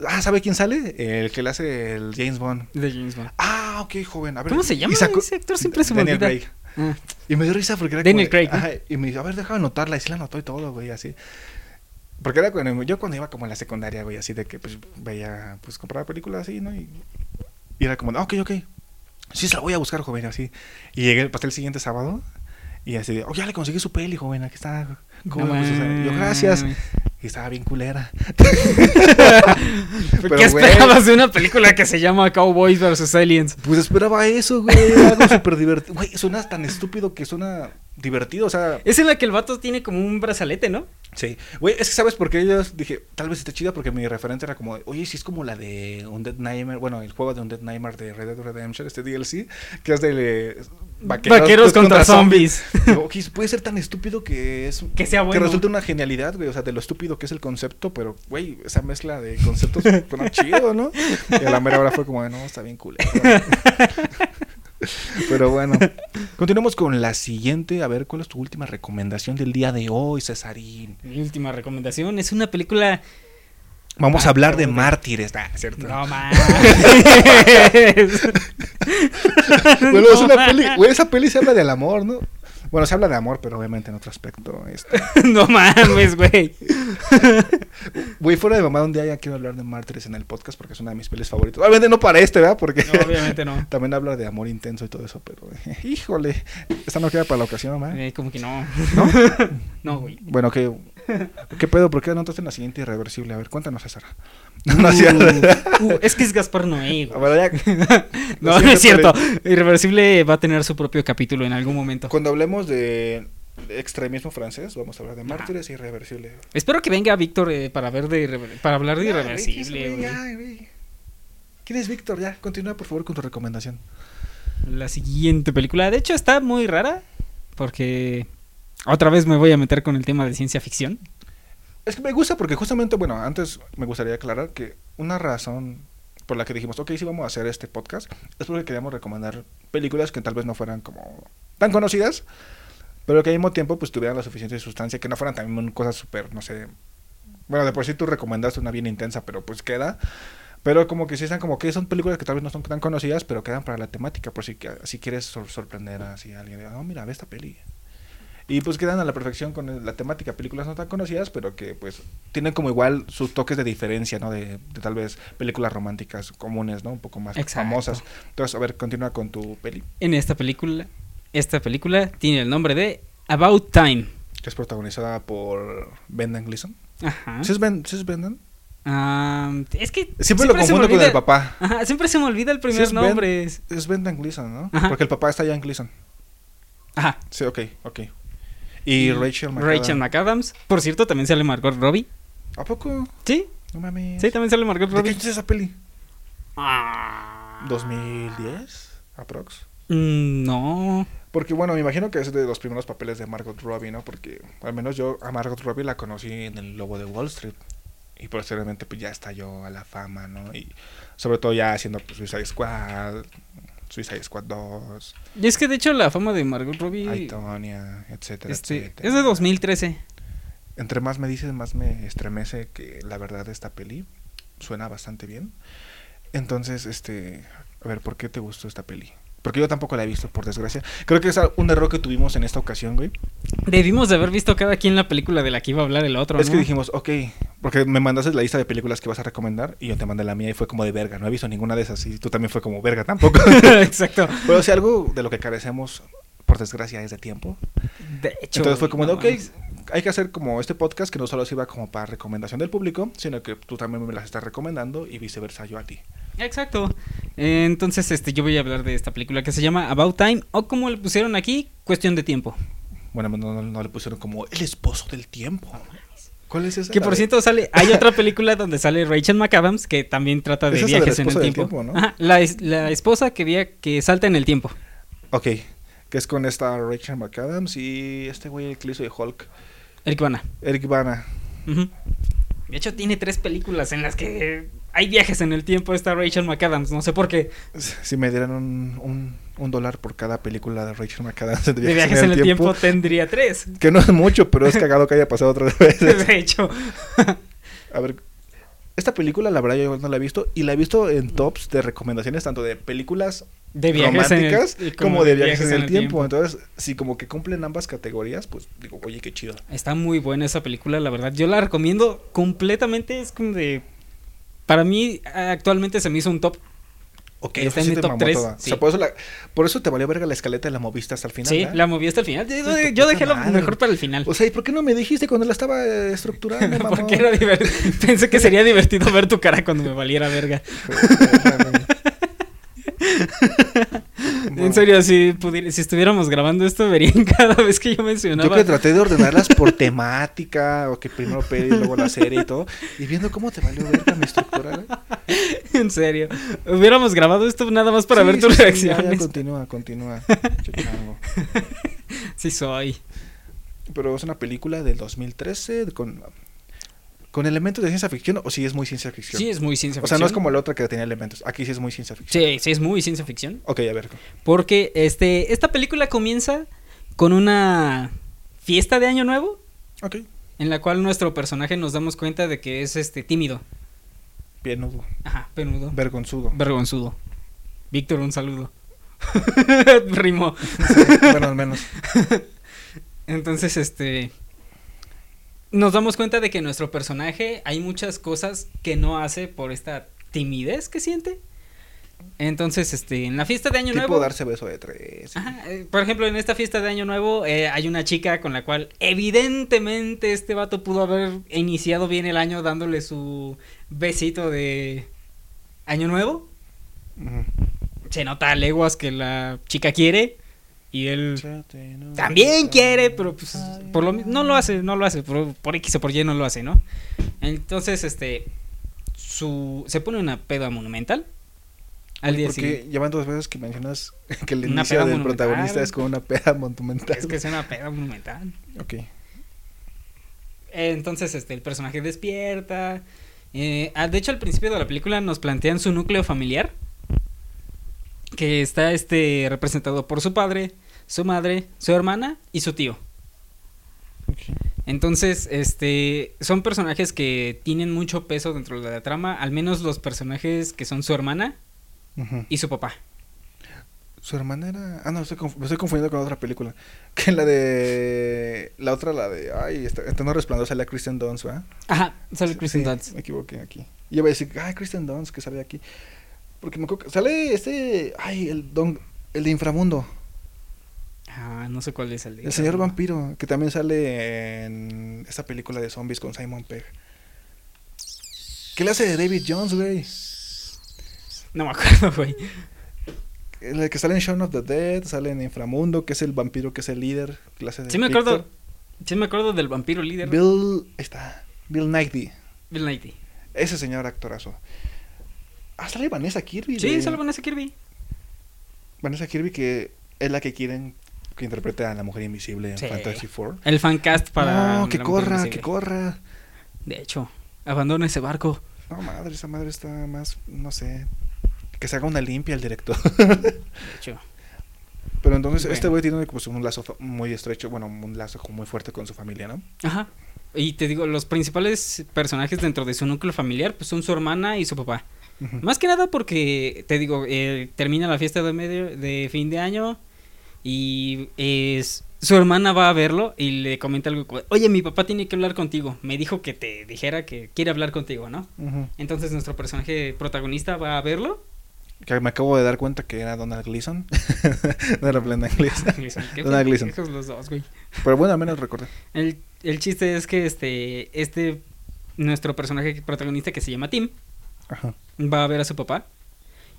A: Ah, ¿sabe quién sale? El que le hace el James Bond.
B: De James Bond.
A: Ah, ok, joven. A ver,
B: ¿Cómo se llama ese actor? Siempre se me
A: Daniel. Craig.
B: Ah.
A: Y me dio risa porque era
B: Daniel
A: como
B: Craig,
A: y me dijo, a ver, déjame anotarla. Y sí la anotó y todo, güey, así. Porque era cuando yo cuando iba como en la secundaria, güey, así de que pues veía, pues compraba películas así, ¿no? Y, y era como, ah, ok, ok. Sí, se la voy a buscar, joven, así. Y llegué, pasé el siguiente sábado. Y así de, oh, ya le conseguí su peli, joven, aquí está. ¿Cómo
B: No
A: yo, gracias. Y estaba bien culera.
B: ¿Qué
A: güey,
B: esperabas de una película que se llama Cowboys vs Aliens?
A: Pues esperaba eso, güey. Algo súper divertido. Güey, suena tan estúpido que suena divertido. O sea,
B: Es en la que el vato tiene como un brazalete, ¿no?
A: sí. Güey, es que sabes por qué yo dije, tal vez esté chida porque mi referente era como, oye, si es como la de Undead Nightmare. Bueno, el juego de Undead Nightmare de Red Dead Redemption, este DLC, que es de eh,
B: Vaqueros, contra, zombies.
A: Digo, ok, puede ser tan estúpido que es.
B: Que sea bueno.
A: Que resulta una genialidad, güey. O sea, de lo estúpido que es el concepto, pero, güey, esa mezcla de conceptos suena chido, ¿no? Y a la mera hora fue como, no, está bien cool. Pero bueno, continuemos con la siguiente. A ver, ¿cuál es tu última recomendación del día de hoy, Cesarín?
B: Mi última recomendación es una película.
A: Vamos
B: Ah,
A: a hablar de mártires. Ah, ¿cierto?
B: No más.
A: Bueno, es una peli, güey, esa peli se habla del amor, ¿no? Bueno, se habla de amor, pero obviamente en otro aspecto. este.
B: no mames, güey.
A: Güey, fuera de mamá, un día ya quiero hablar de mártires en el podcast porque es una de mis pelis favoritas. Obviamente no para este, ¿verdad? Porque
B: No, obviamente no.
A: también habla de amor intenso y todo eso, pero híjole, esta no queda para la ocasión, ¿verdad?
B: Eh, como que no.
A: ¿No?
B: No, güey.
A: Bueno, ¿qué, ¿qué pedo? ¿Por qué anotaste en la siguiente irreversible? A ver, cuéntanos, César. No.
B: Uh, uh, es que es Gaspar Noé,
A: ya,
B: No, no es cierto. Irreversible va a tener su propio capítulo en algún momento.
A: cuando hablemos de extremismo francés, vamos a hablar de mártires y irreversible.
B: Espero que venga Víctor eh, para ver de irrever- para hablar de irreversible.
A: ¿Quién es Víctor? Ya, continúa por favor con tu recomendación.
B: La siguiente película, de hecho, está muy rara porque otra vez me voy a meter con el tema de ciencia ficción.
A: Es que me gusta porque justamente, bueno, antes me gustaría aclarar que una razón por la que dijimos, ok, sí vamos a hacer este podcast, es porque queríamos recomendar películas que tal vez no fueran como tan conocidas, pero que al mismo tiempo pues tuvieran la suficiente sustancia, que no fueran también cosas súper, no sé, bueno, de por sí tú recomendaste una bien intensa, pero pues queda, pero como que sí están como que son películas que tal vez no son tan conocidas, pero quedan para la temática, por si, si quieres sor- sorprender así a alguien, oh, mira, ve esta peli. Y pues quedan a la perfección con la temática, películas no tan conocidas, pero que pues tienen como igual sus toques de diferencia, ¿no? De, de tal vez películas románticas comunes, ¿no? Un poco más
B: Exacto.
A: famosas. Entonces, a ver, continúa con tu peli,
B: En esta película, esta película tiene el nombre de About Time.
A: que es protagonizada por Brendan Gleeson.
B: Ajá.
A: ¿Sí es, ben, ¿sí es Brendan?
B: Es que
A: Siempre, lo confundo con el papá.
B: Ajá, siempre se me olvida el
A: Sí
B: primer
A: es Ben-
B: nombre.
A: Es Brendan Gleeson, ¿no?
B: Ajá.
A: Porque el papá está ya en Gleeson.
B: Ajá.
A: Sí, ok, ok. Y Rachel McAdams.
B: Rachel McAdams. Por cierto, también sale Margot Robbie.
A: ¿A poco?
B: Sí,
A: No mames.
B: sí, también sale Margot
A: ¿De qué
B: Robbie.
A: año es esa peli?
B: Ah.
A: ¿2010? ¿Aprox?
B: Mm, no.
A: Porque bueno, me imagino que es de los primeros papeles de Margot Robbie, ¿no? Porque al menos yo a Margot Robbie la conocí en el Lobo de Wall Street. Y posteriormente pues ya estalló a la fama, ¿no? Y sobre todo ya haciendo pues, Suicide Squad, Suicide Squad 2,
B: Y es que de hecho la fama de Margot Robbie
A: Aitonia, etcétera,
B: este,
A: etcétera.
B: es de 2013.
A: Entre más me dices, más me estremece que la verdad esta peli suena bastante bien. Entonces, este, a ver, ¿por qué te gustó esta peli? Porque yo tampoco la he visto, por desgracia. Creo que es un error que tuvimos en esta ocasión, güey.
B: Debimos de haber visto cada quien la película de la que iba a hablar el otro,
A: Es
B: ¿no?
A: que dijimos, ok, porque me mandaste la lista de películas que vas a recomendar y yo te mandé la mía y fue como de verga. No he visto ninguna de esas y tú también fue como verga tampoco.
B: Exacto.
A: Pero si algo de lo que carecemos, por desgracia, es de tiempo.
B: De hecho.
A: Entonces fue como de, ok, hay que hacer como este podcast que no solo sirva como para recomendación del público, sino que tú también me las estás recomendando y viceversa yo a ti.
B: Exacto. Eh, Entonces, este, yo voy a hablar de esta película que se llama About Time o como le pusieron aquí, Cuestión de Tiempo.
A: Bueno, no, no- no le pusieron como el esposo del tiempo. ¿Cuál es esa?
B: Que por cierto sale, hay otra película donde sale Rachel McAdams que también trata de
A: es
B: viajes en el tiempo.
A: tiempo, ¿no?
B: Ajá, la, es- la esposa que via- que salta en el tiempo.
A: Ok, que es con esta Rachel McAdams y este güey el que hizo de Hulk,
B: Eric Bana.
A: Eric Bana.
B: De hecho, tiene tres películas en las que hay viajes en el tiempo. Esta Rachel McAdams, no sé por qué.
A: Si me dieran un, un, un dólar por cada película de Rachel McAdams de
B: De viajes en el tiempo tendría tres.
A: que no es mucho, pero es cagado que haya pasado otras veces.
B: De hecho,
A: A ver, esta película la verdad yo no la he visto y la he visto en tops de recomendaciones tanto de películas
B: de viajes en el-
A: románticas como, de viajes, en el tiempo. Entonces, si como que cumplen ambas categorías, pues digo, oye, qué chido.
B: Está muy buena esa película, la verdad. Yo la recomiendo completamente. Es como de. Para mí, actualmente se me hizo un top.
A: Ok,
B: Está en
A: sí te
B: top
A: mamó
B: tres,
A: toda. O
B: sí.
A: sea, por eso, la- por eso te valió verga la escaleta y la moviste hasta el final.
B: sí, la moví hasta el final. Yo, yo dejé lo mejor para el final.
A: O sea, ¿y por qué no me dijiste cuando la estaba eh, estructurando?
B: Porque era divertido. Pensé que sería divertido ver tu cara cuando me valiera verga. En serio, si, pudiera- si estuviéramos grabando esto, verían cada vez que yo mencionaba.
A: Yo que traté de ordenarlas por temática, o que primero peli, luego la serie y todo, y viendo cómo te valió verga mi estructura. güey.
B: En serio. Hubiéramos grabado esto nada más para
A: Sí,
B: ver
A: sí,
B: tus
A: sí, ya,
B: reacciones.
A: ya, continúa, continúa.
B: Sí soy.
A: Pero es una película del 2013 con, con elementos de ciencia ficción, o sí es muy ciencia ficción.
B: Sí, es muy ciencia
A: o
B: ficción.
A: sea, no es como la otra que tenía elementos. Aquí sí es muy ciencia ficción.
B: Sí, sí, es muy ciencia ficción.
A: Ok, a ver.
B: Porque este, esta película comienza con una fiesta de Año Nuevo
A: Ok.
B: en la cual nuestro personaje nos damos cuenta de que es este tímido.
A: Pienudo.
B: Ajá, penudo.
A: Vergonzudo.
B: Vergonzudo. Víctor, un saludo. Rimó.
A: Sí, bueno, al menos.
B: Entonces, este. Nos damos cuenta de que nuestro personaje hay muchas cosas que no hace por esta timidez que siente. Entonces, este, en la fiesta de Año
A: tipo
B: Nuevo.
A: darse beso de tres.
B: Ajá, eh, por ejemplo, en esta fiesta de Año Nuevo eh, hay una chica con la cual evidentemente este vato pudo haber iniciado bien el año dándole su besito de Año Nuevo. Se nota a leguas que la chica quiere y él también quiere, pero pues por lo no lo hace, no lo hace, por, por X o por Y no lo hace, ¿no? Entonces, este su se pone una peda monumental al día
A: Porque
B: siguiente.
A: llevan dos veces que mencionas que el
B: Una
A: inicio del
B: monumental.
A: protagonista es con una peda monumental.
B: Es que es una peda monumental.
A: Ok.
B: Entonces, este, el personaje despierta. eh, ah, de hecho, al principio de la película nos plantean su núcleo familiar. Que está este representado por su padre, su madre, su hermana y su tío. Entonces, este, son personajes que tienen mucho peso dentro de la trama, al menos los personajes que son su hermana y su papá.
A: Su hermana era. Ah, no, estoy conf- me estoy confundiendo con otra película. Que la de. La otra, la de. Ay, está, está no resplandor, sale a Kristen Dunst, ¿verdad?
B: Ajá, sale Kristen
A: Sí,
B: Dunst.
A: Me equivoqué aquí. Y yo voy a decir, ay, Kristen Dunst, que sale aquí. Porque me acuerdo que sale este. Ay, el don. El de Inframundo.
B: Ah, no sé cuál es el de-
A: El señor vampiro. Que también sale en esta película de zombies con Simon Pegg. ¿Qué le hace de David Jones, güey?
B: No me acuerdo, güey.
A: El que sale en Shaun of the Dead, sale en Inframundo, que es el vampiro que es el líder. De
B: Sí me acuerdo. Sí me acuerdo del vampiro líder.
A: Bill. Ahí está. Bill Knighty.
B: Bill Nighy.
A: Ese señor actorazo. Ah, sale Vanessa Kirby.
B: Sí, sale Vanessa Kirby.
A: Vanessa Kirby, que es la que quieren que interprete a la mujer invisible en
B: Sí.
A: Fantasy Four.
B: El fancast para.
A: no, que
B: la
A: corra, que corra.
B: De hecho, abandona ese barco.
A: No, madre, esa madre está más, no sé. Que se haga una limpia el director.
B: De hecho.
A: Pero entonces
B: Bueno.
A: este güey tiene pues, un lazo muy estrecho, bueno, un lazo muy fuerte con su familia, ¿no?
B: Ajá. Y te digo, los principales personajes dentro de su núcleo familiar pues son su hermana y su papá. Más que nada porque, te digo, eh, termina la fiesta de, medio, de fin de año y es, su hermana va a verlo y le comenta algo oye, mi papá tiene que hablar contigo. Me dijo que te dijera que quiere hablar contigo, ¿no? Entonces nuestro personaje protagonista va a verlo.
A: Que me acabo de dar cuenta que era Donald Gleason. no era Brendan Gleason. Donald Gleason.
B: pendejos los dos, güey.
A: Pero bueno, al menos recordé.
B: El, el chiste es que este, este, nuestro personaje protagonista que se llama Tim,
A: Ajá.
B: va a ver a su papá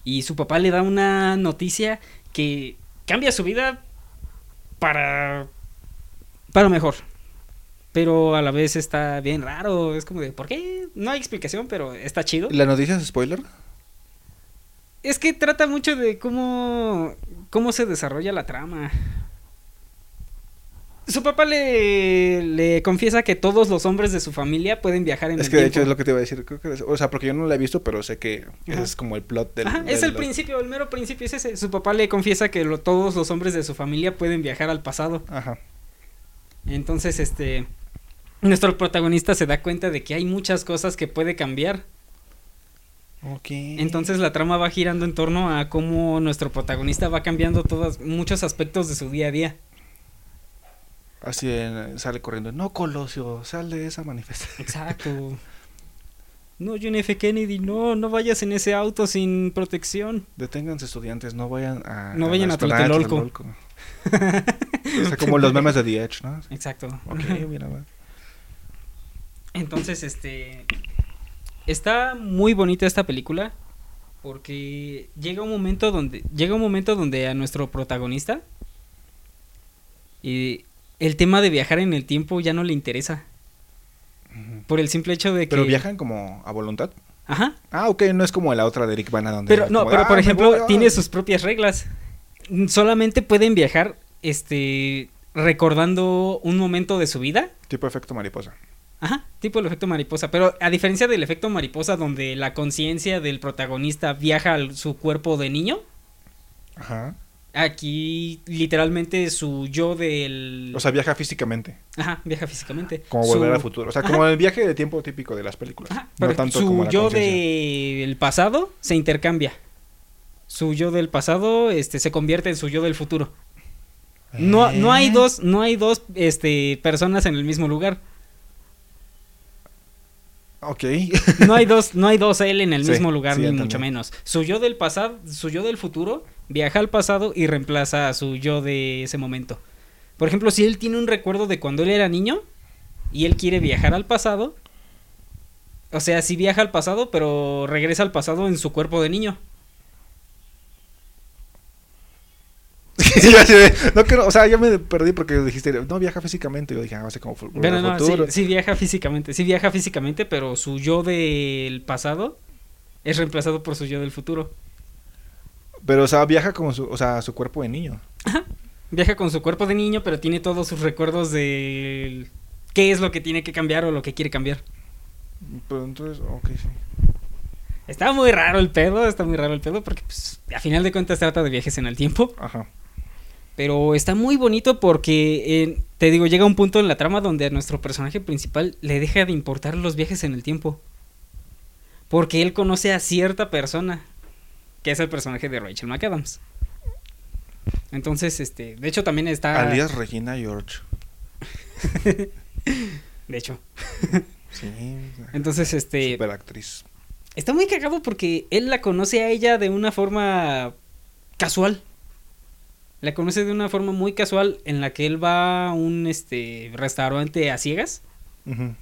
B: y su papá le da una noticia que cambia su vida para para mejor. Pero a la vez está bien raro, es como de ¿por qué? No hay explicación, pero está chido.
A: ¿La noticia es spoiler?
B: Es que trata mucho de cómo cómo se desarrolla la trama. Su papá le, le confiesa que todos los hombres de su familia pueden viajar en
A: Es
B: el
A: que de
B: tiempo.
A: hecho es lo que te iba a decir. Creo que es- o sea, porque yo no la he visto, pero sé que
B: Ajá.
A: es como el plot del.
B: Ajá, es el principio, el mero principio es ese. Su papá le confiesa que lo- todos los hombres de su familia pueden viajar al pasado.
A: Ajá.
B: Entonces, este, nuestro protagonista se da cuenta de que hay muchas cosas que puede cambiar.
A: Ok.
B: Entonces la trama va girando en torno a cómo nuestro protagonista va cambiando todos muchos aspectos de su día a día.
A: Así sale corriendo. No, Colosio, sal de esa manifestación.
B: Exacto. No, John F. Kennedy, no, no vayas en ese auto sin protección.
A: Deténganse estudiantes, no vayan a.
B: No vayan a
A: esplanada de
B: Tlatelolco.
A: O sea, como los memes de The Edge, ¿no?
B: Exacto.
A: Ok, mira, va.
B: Entonces, este. Está muy bonita esta película. Porque llega un momento donde. Llega un momento donde a nuestro protagonista. Y el tema de viajar en el tiempo ya no le interesa. Por el simple hecho de que.
A: Pero viajan como a voluntad.
B: Ajá.
A: Ah, ok, no es como la otra de Eric Bana donde.
B: Pero no,
A: como,
B: pero
A: "Ah,
B: por ejemplo,
A: voy, ah".
B: tiene sus propias reglas. Solamente pueden viajar. Este. Recordando un momento de su vida.
A: Tipo efecto mariposa.
B: Ajá, tipo el efecto mariposa. Pero a diferencia del efecto mariposa, donde la conciencia del protagonista viaja a su cuerpo de niño,
A: Ajá.
B: Aquí literalmente su yo del.
A: O sea, viaja físicamente.
B: Ajá, viaja físicamente.
A: Como
B: Su-
A: volver al futuro. O sea, como el viaje de tiempo típico de las películas.
B: Ajá,
A: no
B: pero
A: tanto
B: su
A: como la
B: yo del pasado se intercambia. Su yo del pasado este, se convierte en su yo del futuro. No, no hay
A: ¿Eh?
B: dos, no hay dos este, personas en el mismo lugar.
A: Ok.
B: No hay dos, no hay dos él en el
A: Sí,
B: mismo lugar,
A: sí,
B: ni mucho menos. Su yo del pasado, su yo del futuro, viaja al pasado y reemplaza a su yo de ese momento. Por ejemplo, si él tiene un recuerdo de cuando él era niño y él quiere viajar al pasado, o sea, sí viaja al pasado, pero regresa al pasado en su cuerpo de niño.
A: No o sea, ya me perdí porque dijiste, no viaja físicamente. Yo dije, ah, va a ser como
B: Bueno, no, sí,
A: futuro.
B: sí viaja físicamente, sí viaja físicamente, pero su yo del pasado es reemplazado por su yo del futuro.
A: Pero, o sea, viaja como su, o sea, su cuerpo de niño.
B: Viaja con su cuerpo de niño, pero tiene todos sus recuerdos de qué es lo que tiene que cambiar o lo que quiere cambiar.
A: Pero entonces, ok, sí.
B: Está muy raro el pedo, está muy raro el pedo, porque pues, a final de cuentas trata de viajes en el tiempo.
A: Ajá.
B: Pero está muy bonito porque, eh, te digo, llega un punto en la trama donde a nuestro personaje principal le deja de importar los viajes en el tiempo. Porque él conoce a cierta persona, que es el personaje de Rachel McAdams. Entonces, este, de hecho también está...
A: Alias Regina George.
B: De hecho.
A: Sí.
B: Entonces, este...
A: Super actriz.
B: Está muy cagado porque él la conoce a ella de una forma casual. La conoce de una forma muy casual en la que él va a un este restaurante a ciegas
A: Ujú.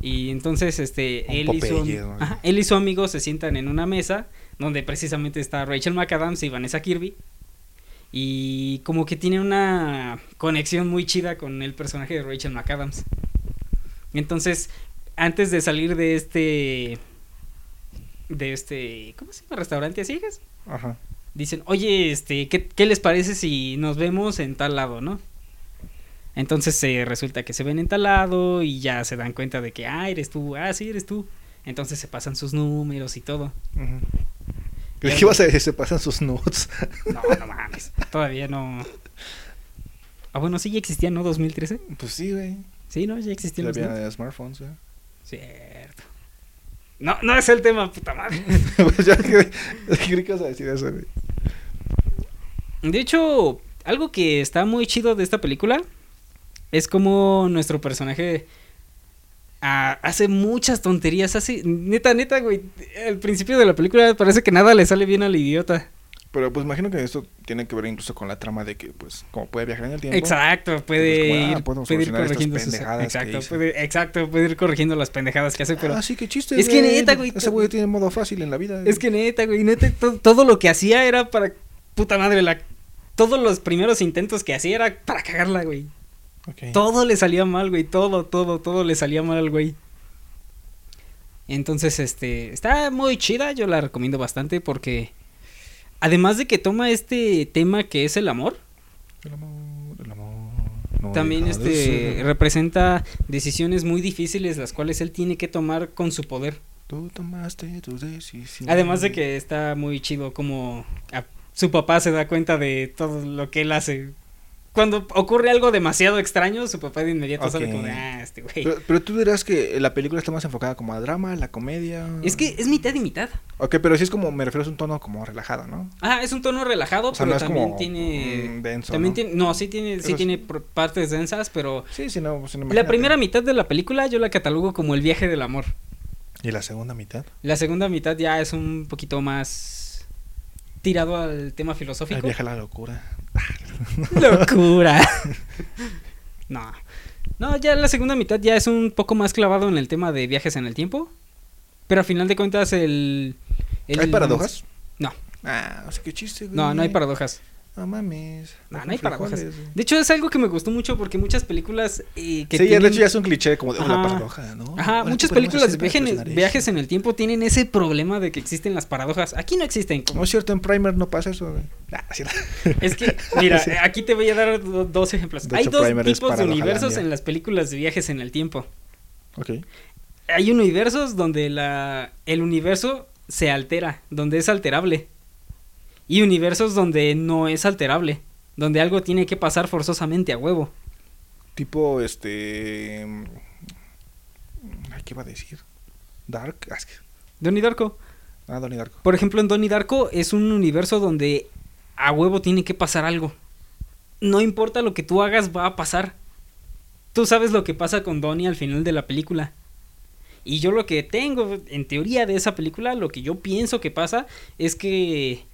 B: y entonces este
A: Un
B: él y, su,
A: Popeye, ¿no?
B: ajá, él y su amigo se sientan en una mesa donde precisamente está Rachel McAdams y Vanessa Kirby y como que tiene una conexión muy chida con el personaje de Rachel McAdams. Entonces, antes de salir de este de este, ¿cómo se llama? Restaurante a ciegas.
A: Ajá.
B: dicen, oye, este, ¿qué, qué les parece si nos vemos en tal lado, no? Entonces se resulta que se ven en tal lado y ya se dan cuenta de que, ah, eres tú, ah, sí, eres tú. Entonces se pasan sus números y todo.
A: Creí que ibas a decir, se pasan sus nudes.
B: No, no mames, todavía no. Ah, bueno, sí, ya existía, ¿no? 2013.
A: Pues sí, güey.
B: Sí, ¿no? Ya existían
A: Ya
B: los
A: había
B: nudes.
A: de smartphones, güey.
B: Cierto. No, no es el tema, puta madre.
A: pues ya que- que ibas a decir eso, güey.
B: De hecho, algo que está muy chido de esta película es como nuestro personaje ah, hace muchas tonterías. Hace, neta, neta, güey. Al principio de la película parece que nada le sale bien al idiota.
A: Pero pues imagino que esto tiene que ver incluso con la trama de que, pues, como puede viajar en el tiempo.
B: Exacto, puede
A: como, ah,
B: ir, puede ir corrigiendo sus
A: pendejadas que
B: exacto, puede, exacto, puede ir corrigiendo las pendejadas que hace, pero
A: ah, sí, qué chiste.
B: Es que neta, güey,
A: Ese güey tiene modo fácil en la vida.
B: Es que neta, güey, neta, to- todo lo que hacía era para puta madre, la todos los primeros intentos que hacía era para cagarla, güey. Todo le salía mal, güey. Todo, todo, todo le salía mal al güey. Entonces, este, está muy chida. Yo la recomiendo bastante porque, además de que toma este tema que es el amor,
A: El amor, el amor. no
B: también este representa decisiones muy difíciles las cuales él tiene que tomar con su poder.
A: Tú tomaste tus decisiones.
B: Además de que está muy chido como a- su papá se da cuenta de todo lo que él hace. Cuando ocurre algo demasiado extraño, su papá de inmediato sabe como ah, este güey.
A: Pero, pero tú dirás que la película está más enfocada como a drama, la comedia.
B: Es que es mitad y mitad.
A: Ok, pero sí es como, me refiero a un tono como relajado, ¿no?
B: Ah, es un tono relajado,
A: O sea,
B: pero
A: no es
B: también
A: como,
B: tiene.
A: mm, denso,
B: también
A: ¿no?
B: tiene. No, sí tiene, sí
A: sí.
B: tiene partes densas, pero.
A: Sí, sí, no, pues,
B: La primera mitad de la película yo la catalogo como el viaje del amor.
A: ¿Y la segunda mitad?
B: La segunda mitad ya es un poquito más tirado al tema filosófico.
A: viaje a la locura.
B: Locura. no. No, ya la segunda mitad ya es un poco más clavado en el tema de viajes en el tiempo. Pero al final de cuentas el... el-
A: ¿Hay paradojas?
B: No.
A: Ah, o sea, qué chiste, güey.
B: No, no hay paradojas.
A: No mames.
B: No, no hay paradojas. De hecho es algo que me gustó mucho porque muchas películas eh, que
A: sí, ya, de
B: tienen-
A: hecho ya es un cliché como de oh, la
B: Ajá.
A: paradoja, ¿no?
B: Ajá,
A: Ahora,
B: muchas
A: ¿qué podemos
B: películas de viajes, en el tiempo tienen ese problema de que existen las paradojas. Aquí no existen.
A: No es cierto, en Primer no pasa eso, güey. Ah,
B: Es que, mira,
A: Sí.
B: aquí te voy a dar do- dos ejemplos.
A: De
B: Hay
A: hecho,
B: dos
A: Primer
B: tipos de universos en las películas de viajes en el tiempo.
A: Ok.
B: Hay universos donde la, el universo se altera, donde es alterable. Y universos donde no es alterable, donde algo tiene que pasar forzosamente a huevo.
A: Tipo, este... mm, ¿Qué iba a decir? Dark. Ah,
B: Donnie Darko.
A: Ah, Donnie Darko.
B: Por ejemplo, en Donnie Darko es un universo donde a huevo tiene que pasar algo. No importa lo que tú hagas, va a pasar. Tú sabes lo que pasa con Donnie al final de la película. Y yo lo que tengo en teoría de esa película, lo que yo pienso que pasa, es que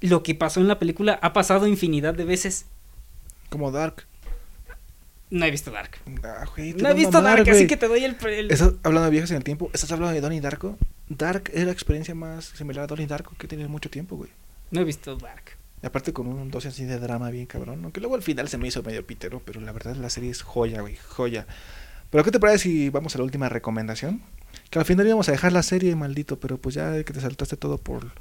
B: lo que pasó en la película ha pasado infinidad de veces.
A: Como Dark.
B: No he visto Dark.
A: Ah, güey,
B: No he visto Dark, así que te doy el... el-
A: ¿Estás hablando de viajes en el tiempo? ¿Estás hablando de Donnie Darko? Dark es la experiencia más similar a Donnie Darko que tiene mucho tiempo, güey.
B: No he visto Dark.
A: Y aparte con un dosis así de drama bien cabrón, aunque luego al final se me hizo medio pitero, pero la verdad la serie es joya, güey, joya. Pero ¿qué te parece si vamos a la última recomendación? Que al final íbamos a dejar la serie, maldito, pero pues ya que te saltaste todo por...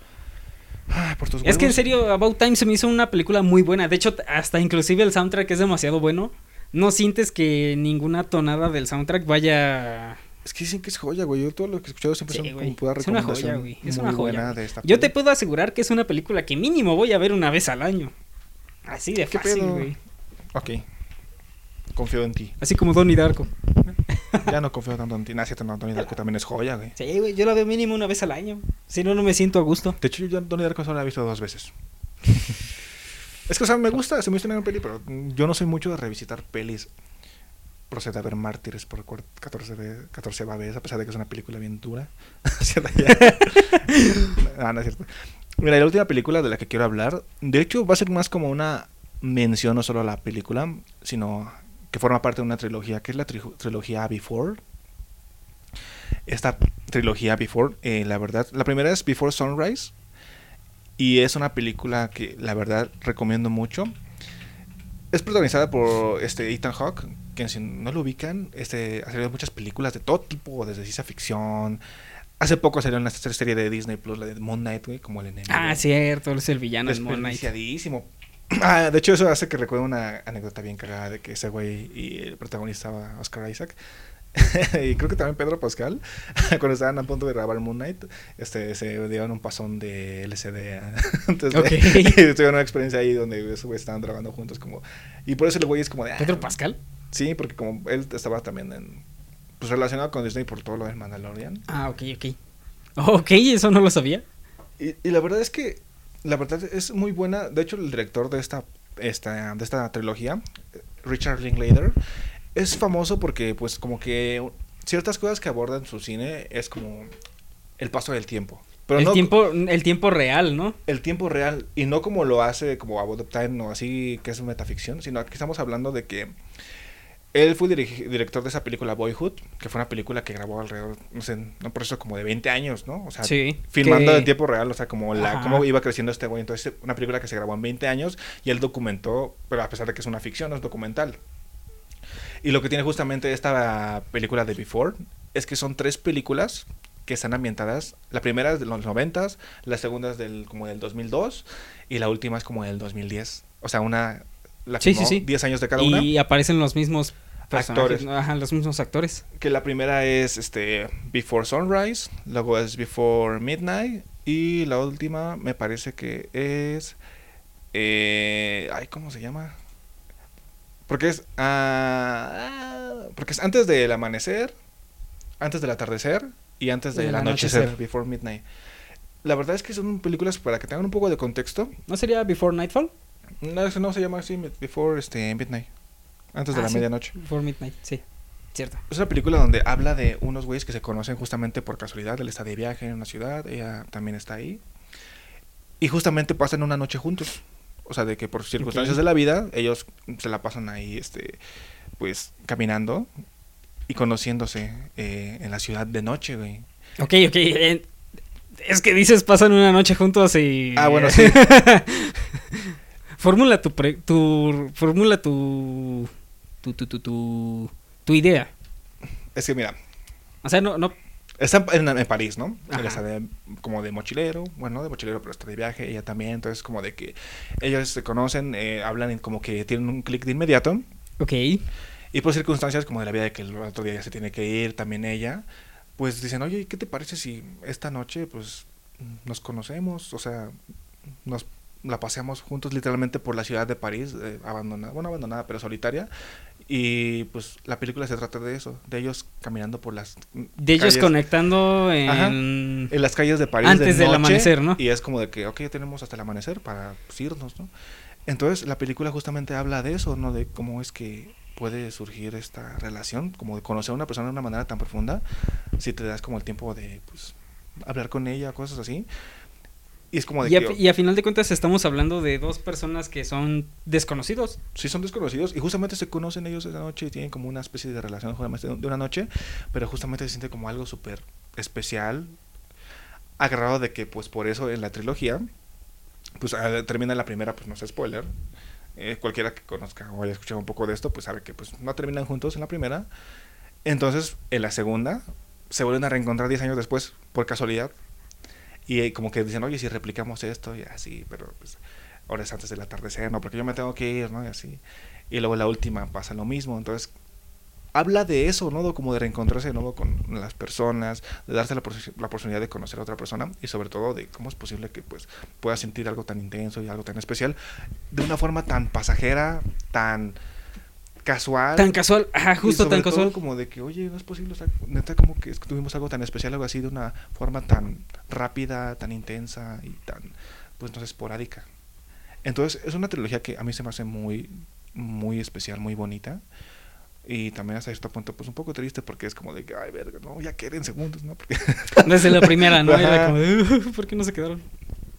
A: Por tus
B: Es que en serio, About Time se me hizo una película muy buena. De hecho, hasta inclusive el soundtrack es demasiado bueno. No sientes que ninguna tonada del soundtrack vaya...
A: Es que dicen que es joya, güey. Yo todo lo que he escuchado siempre
B: Sí,
A: son como pura
B: Es una joya, güey. Es una joya,
A: de esta
B: Yo te puedo asegurar que es una película que mínimo voy a ver una vez al año. Así de
A: ¿Qué
B: fácil, güey.
A: Ok. Confío en ti.
B: Así como Donnie Darko.
A: Ya no confío tanto en ti. Cierto, no, Donnie Darko también es joya, güey.
B: Sí, güey, yo la veo mínimo una vez al año. Si no, no me siento a gusto.
A: De hecho, yo Donnie Darko solo la he visto dos veces. es que, o sea, me gusta, se me gusta una peli, pero yo no soy mucho de revisitar pelis. Procede a ver Mártires por cuar- 14, ve- 14 vez, a pesar de que es una película bien dura. ¿Cierto? Ya. no, no es cierto. Mira, la última película de la que quiero hablar, de hecho, va a ser más como una mención no solo a la película, sino que forma parte de una trilogía, que es la tri- trilogía Before. Esta trilogía Before, eh, la verdad, la primera es Before Sunrise, y es una película que la verdad recomiendo mucho. Es protagonizada por este Ethan Hawke, que si no lo ubican, este ha salido muchas películas de todo tipo, desde ciencia ficción, ha Hace poco salió una serie de Disney Plus, la de Moon Knight, güey, como el enemigo.
B: Ah, cierto, es el villano en Moon Knight.
A: Ah, de hecho, eso hace que recuerde una anécdota bien cagada de que ese güey y el protagonista estaba Oscar Isaac. y creo que también Pedro Pascal, cuando estaban a punto de grabar Moon Knight, este, se dieron un pasón de LCD. Entonces,
B: Ok.
A: tuvieron una experiencia ahí donde esos güeyes estaban grabando juntos. como Y por eso el güey es como de. ah,
B: ¿Pedro Pascal?
A: Sí, porque como él estaba también en. Pues relacionado con Disney por todo lo del Mandalorian.
B: Ah, ok, ok. Ok, eso no lo sabía.
A: Y, y la verdad es que. La verdad es muy buena. De hecho, el director de esta, esta, de esta trilogía, Richard Linklater, es famoso porque, pues, como que ciertas cosas que aborda en su cine es como el paso del tiempo. Pero
B: el,
A: no
B: tiempo, el tiempo real, ¿no?
A: el tiempo real y no como lo hace como About the Time o así que es metaficción, sino que estamos hablando de que él fue director de esa película Boyhood, que fue una película que grabó alrededor, no sé, un proceso como de 20 años, ¿no? O sea,
B: Sí,
A: filmando
B: que-
A: en tiempo real, o sea, como la,
B: Ajá.
A: cómo iba creciendo este güey. Entonces, una película que se grabó en 20 años y él documentó, pero a pesar de que es una ficción, no es documental. Y lo que tiene justamente esta película de Before es que son tres películas que están ambientadas. La primera es de los 90, la segunda es del como del 2002 y la última es como del 2010. O sea, una la
B: Sí, sí, sí.
A: 10 años de cada una.
B: Y aparecen los mismos.
A: Actores.
B: Ajá, los mismos actores.
A: Que la primera es este Before Sunrise, luego es Before Midnight y la última me parece que es eh, ay, ¿cómo se llama? Porque es ah, porque es antes del amanecer, antes del atardecer y antes del anochecer,
B: anochecer.
A: Before Midnight. La verdad es que son películas para que tengan un poco de contexto.
B: ¿No sería Before Nightfall?
A: No, no se llama así, Before este, Midnight. Antes de
B: Ah,
A: la
B: sí.
A: medianoche.
B: Before Midnight, sí. Cierto.
A: Es una película donde habla de unos güeyes que se conocen justamente por casualidad. Él está de viaje en una ciudad, ella también está ahí. Y justamente pasan una noche juntos. O sea, de que por circunstancias de la vida, ellos se la pasan ahí, este, pues, caminando y conociéndose eh, en la ciudad de noche, güey.
B: Ok, ok. eh, es que dices pasan una noche juntos y...
A: Ah, bueno, sí.
B: Fórmula tu, pre- tu... Fórmula tu... Tu, tu, tu, tu... Tu idea.
A: Es que mira,
B: O sea, no... no
A: Está en, en París, ¿no? Está de, como de mochilero, bueno, no de mochilero, pero está de viaje, ella también, entonces como de que ellos se conocen, eh, hablan y como que tienen un clic de inmediato,
B: ok.
A: y por circunstancias como de la vida de que el otro día se tiene que ir, también ella, pues dicen, oye, ¿qué te parece si esta noche, pues, nos conocemos? O sea, nos la paseamos juntos literalmente por la ciudad de París, eh, abandonada, bueno, abandonada, pero solitaria. Y pues la película se trata de eso, de ellos caminando por las
B: De ellos conectando en...
A: Ajá. en las calles de París
B: Antes
A: de
B: del
A: noche,
B: amanecer, ¿no?
A: Y es como de que, ok, tenemos hasta el amanecer para pues, irnos, ¿no? Entonces la película justamente habla de eso, ¿no? De cómo es que puede surgir esta relación, como de conocer a una persona de una manera tan profunda, si te das como el tiempo de, pues, hablar con ella, cosas así. Y es como de
B: Y a,
A: que,
B: y a final de cuentas estamos hablando de dos personas que son desconocidos.
A: sí son desconocidos y justamente se conocen ellos esa noche y tienen como una especie de relación de una noche, pero justamente se siente como algo súper especial, agarrado de que pues por eso en la trilogía, pues al- termina la primera, pues no es spoiler, eh, cualquiera que conozca o haya escuchado un poco de esto, pues sabe que pues no terminan juntos en la primera, entonces en la segunda se vuelven a reencontrar 10 años después, por casualidad, y como que dicen, oye, si replicamos esto y así, pero pues ahora es antes del atardecer, no, porque yo me tengo que ir, ¿no? Y así. Y luego la última pasa lo mismo, entonces habla de eso, ¿no? Como de reencontrarse de nuevo con las personas, de darse la, la oportunidad de conocer a otra persona y sobre todo de cómo es posible que pues sentir algo tan intenso y algo tan especial de una forma tan pasajera, tan casual.
B: Tan casual, ajá,
A: y
B: justo
A: sobre
B: tan
A: todo
B: casual.
A: como de que, oye, no es posible, o sea, neta como que tuvimos algo tan especial, algo así de una forma tan rápida, tan intensa y tan, pues no sé, esporádica. Entonces, es una trilogía que a mí se me hace muy, muy especial, muy bonita. Y también hasta cierto punto, pues un poco triste porque es como de que, ay, verga, no, ya queden segundos, ¿no? Porque
B: Desde la primera, ¿no? Era como de, "Uh, ¿por qué no se quedaron?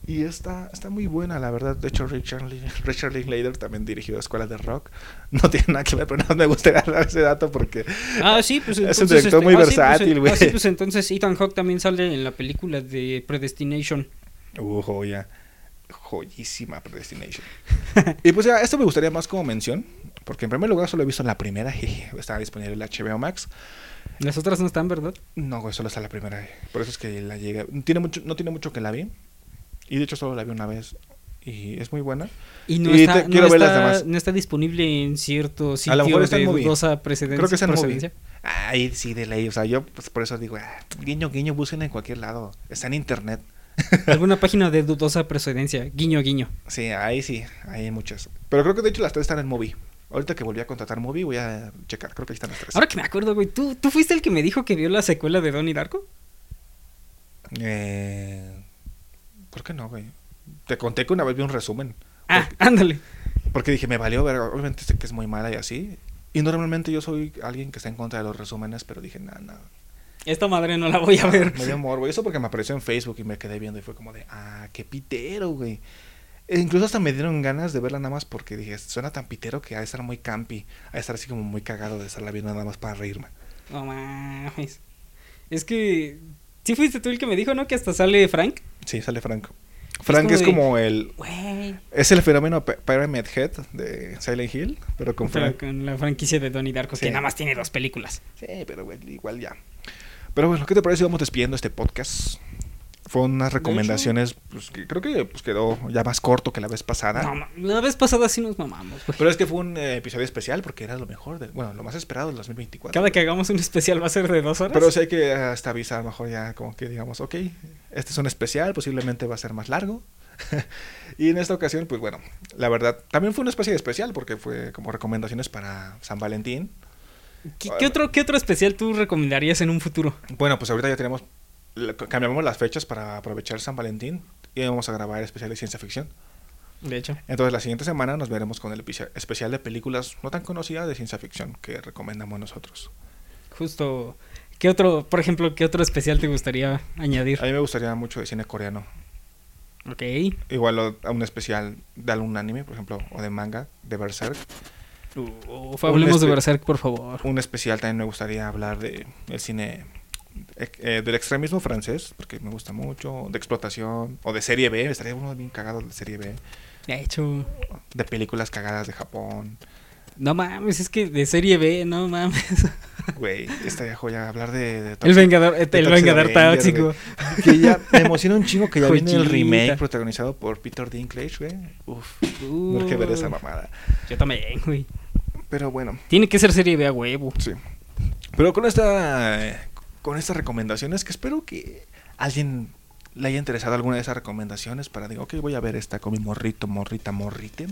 A: Y está, está muy buena, la verdad. De hecho, Richard, Richard Linklater también dirigió escuelas de rock. No tiene nada que ver, pero más me gustaría dar ese dato porque
B: Ah, sí, pues
A: Es un director muy
B: ah, sí, pues,
A: versátil, güey.
B: ah, sí, pues entonces Ethan Hawke también sale en la película de Predestination.
A: Uh, joya. Joyísima Predestination. y pues ya, esto me gustaría más como mención. Porque en primer lugar solo he visto la primera, jeje, estaba disponible en la HBO Max.
B: Las otras no están, ¿verdad?
A: No, güey, solo está la primera. Por eso es que la llegué. Tiene mucho, no tiene mucho que la vi. Y de hecho solo la vi una vez. Y es muy buena.
B: Y no,
A: Y
B: está,
A: te-
B: no,
A: ver las demás.
B: no está disponible en cierto sitio
A: A lo mejor está en
B: de
A: movie.
B: dudosa precedencia.
A: Creo que está en
B: procedencia.
A: Ay, sí, de ley. O sea, yo pues, por eso digo, ah, guiño, guiño, busquen en cualquier lado. Está en internet.
B: Alguna página de dudosa procedencia. Guiño, guiño.
A: Sí, ahí sí, ahí hay muchas. Pero creo que de hecho las tres están en movie. Ahorita que volví a contratar movie voy a checar. Creo que ahí están las tres.
B: Ahora que me acuerdo, güey, ¿tú, ¿tú fuiste el que me dijo que vio la secuela de Donnie Darko?
A: Eh, ¿Por qué no, güey? Te conté que una vez vi un resumen.
B: Ah, ándale.
A: Porque dije, me valió ver, obviamente sé que es muy mala y así. Y normalmente yo soy alguien que está en contra de los resúmenes, pero dije, nada, nada.
B: Esta madre no la voy a ver.
A: Me dio morbo. Eso porque me apareció en Facebook y me quedé viendo y fue como de, ah, qué pitero, güey. E incluso hasta me dieron ganas de verla nada más porque dije, suena tan pitero que ha de estar muy campi. Ha de estar así como muy cagado de estarla viendo nada más para reírme.
B: No mames. Es que. Sí fuiste tú el que me dijo, ¿no? Que hasta sale Frank.
A: Sí, sale Franco. Frank
B: como
A: es como el... Es el fenómeno Pyramid Head de Silent Hill, pero con Frank.
B: Con la franquicia de Donnie Darko,
A: Sí.
B: que nada más tiene dos películas.
A: Sí, pero igual ya. Pero bueno, ¿qué te parece si vamos despidiendo este podcast? Fue unas recomendaciones, pues que creo que pues, quedó ya más corto que la vez pasada.
B: No, la vez pasada sí nos mamamos, güey.
A: Pero es que fue un eh, episodio especial porque era lo mejor, de, bueno, lo más esperado del 2024.
B: Cada que hagamos un especial va a ser de dos horas.
A: Pero sí hay que hasta avisar mejor ya como que digamos, ok, este es un especial, posiblemente va a ser más largo. y en esta ocasión, pues bueno, la verdad, también fue una especie de especial porque fue como recomendaciones para San Valentín.
B: ¿Qué, qué otro, ¿Qué otro especial tú recomendarías en un futuro?
A: Bueno, pues ahorita ya tenemos, cambiamos las fechas para aprovechar San Valentín y vamos a grabar especial de ciencia ficción.
B: De hecho.
A: Entonces la siguiente semana nos veremos con el especial de películas no tan conocidas de ciencia ficción que recomendamos nosotros.
B: Justo. ¿Qué otro, por ejemplo, qué otro especial te gustaría añadir?
A: A mí me gustaría mucho de cine coreano.
B: Ok.
A: Igual o- a un especial de algún anime, por ejemplo, o de manga, de Berserk.
B: Uf, hablemos de Berserk, por favor.
A: Un especial también me gustaría hablar de el cine eh, del extremismo francés, porque me gusta mucho, de explotación, o de serie B, estaría uno bien cagado de serie B,
B: De hecho.
A: de películas cagadas de Japón.
B: No mames, es que de serie B, no mames.
A: Güey, estaría joya hablar de... de
B: El Vengador,
A: de
B: el Vengador tóxico.
A: Que ya me emociona un chingo que ya viene el
B: Joyita.
A: remake protagonizado por Peter Dinklage, güey. Uf, no hay que ver esa
B: Uh,
A: mamada.
B: Yo también, güey.
A: Pero bueno,
B: Tiene que ser serie B a huevo.
A: sí. Pero con esta eh, con estas recomendaciones que espero que alguien le haya interesado alguna de esas recomendaciones para digo, ok, voy a ver esta con mi morrito, morrita, morrite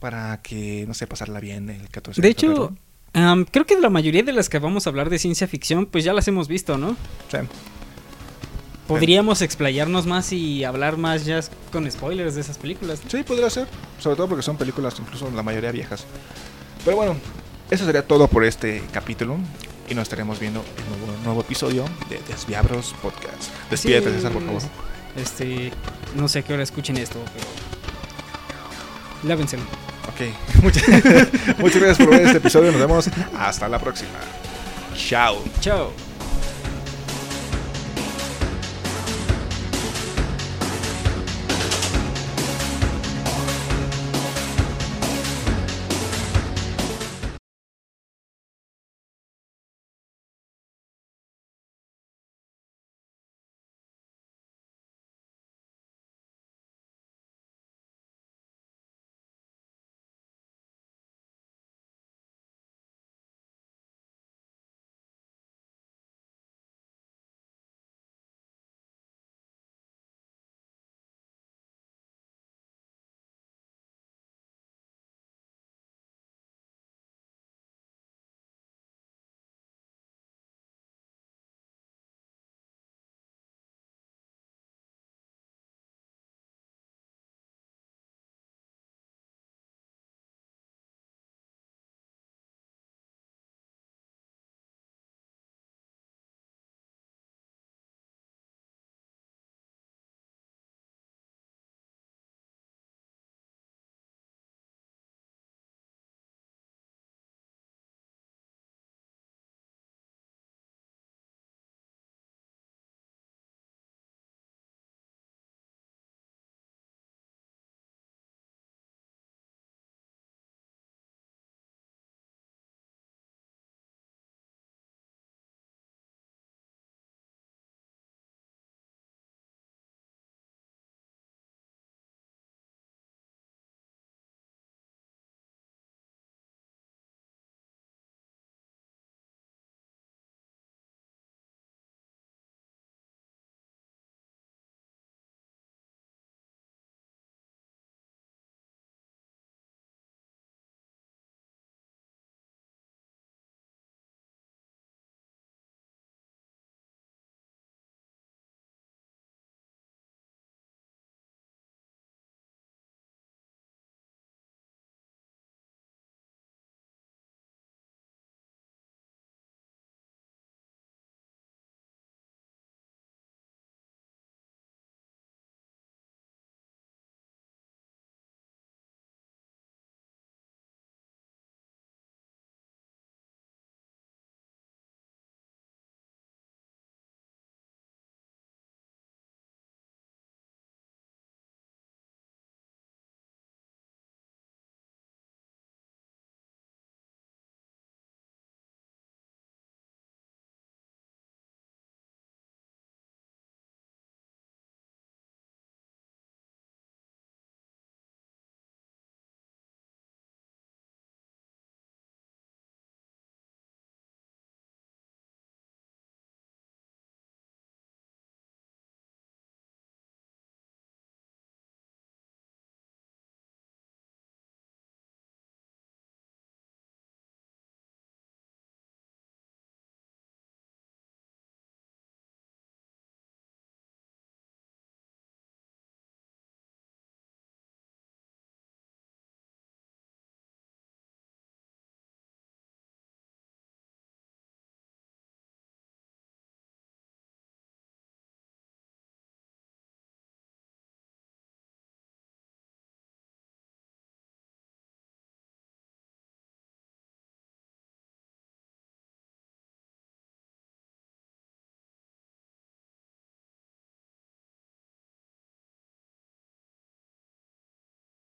A: para que no sé pasarla bien el 14
B: De
A: de
B: hecho, am, creo que la mayoría de las que vamos a hablar de ciencia ficción, pues ya las hemos visto, ¿no?
A: Sí.
B: Podríamos explayarnos más y hablar más ya con spoilers de esas películas.
A: Sí, podría ser. Sobre todo porque son películas, incluso la mayoría viejas. Pero bueno, eso sería todo por este capítulo. Y nos estaremos viendo en un nuevo, nuevo episodio de Desviabros Podcast. Despídete,
B: Sí,
A: César, por favor.
B: Este, no sé a qué hora escuchen esto, pero. Lávenselo.
A: Ok. Muchas, muchas gracias por ver este episodio. Nos vemos hasta la próxima. Chao.
B: Chao.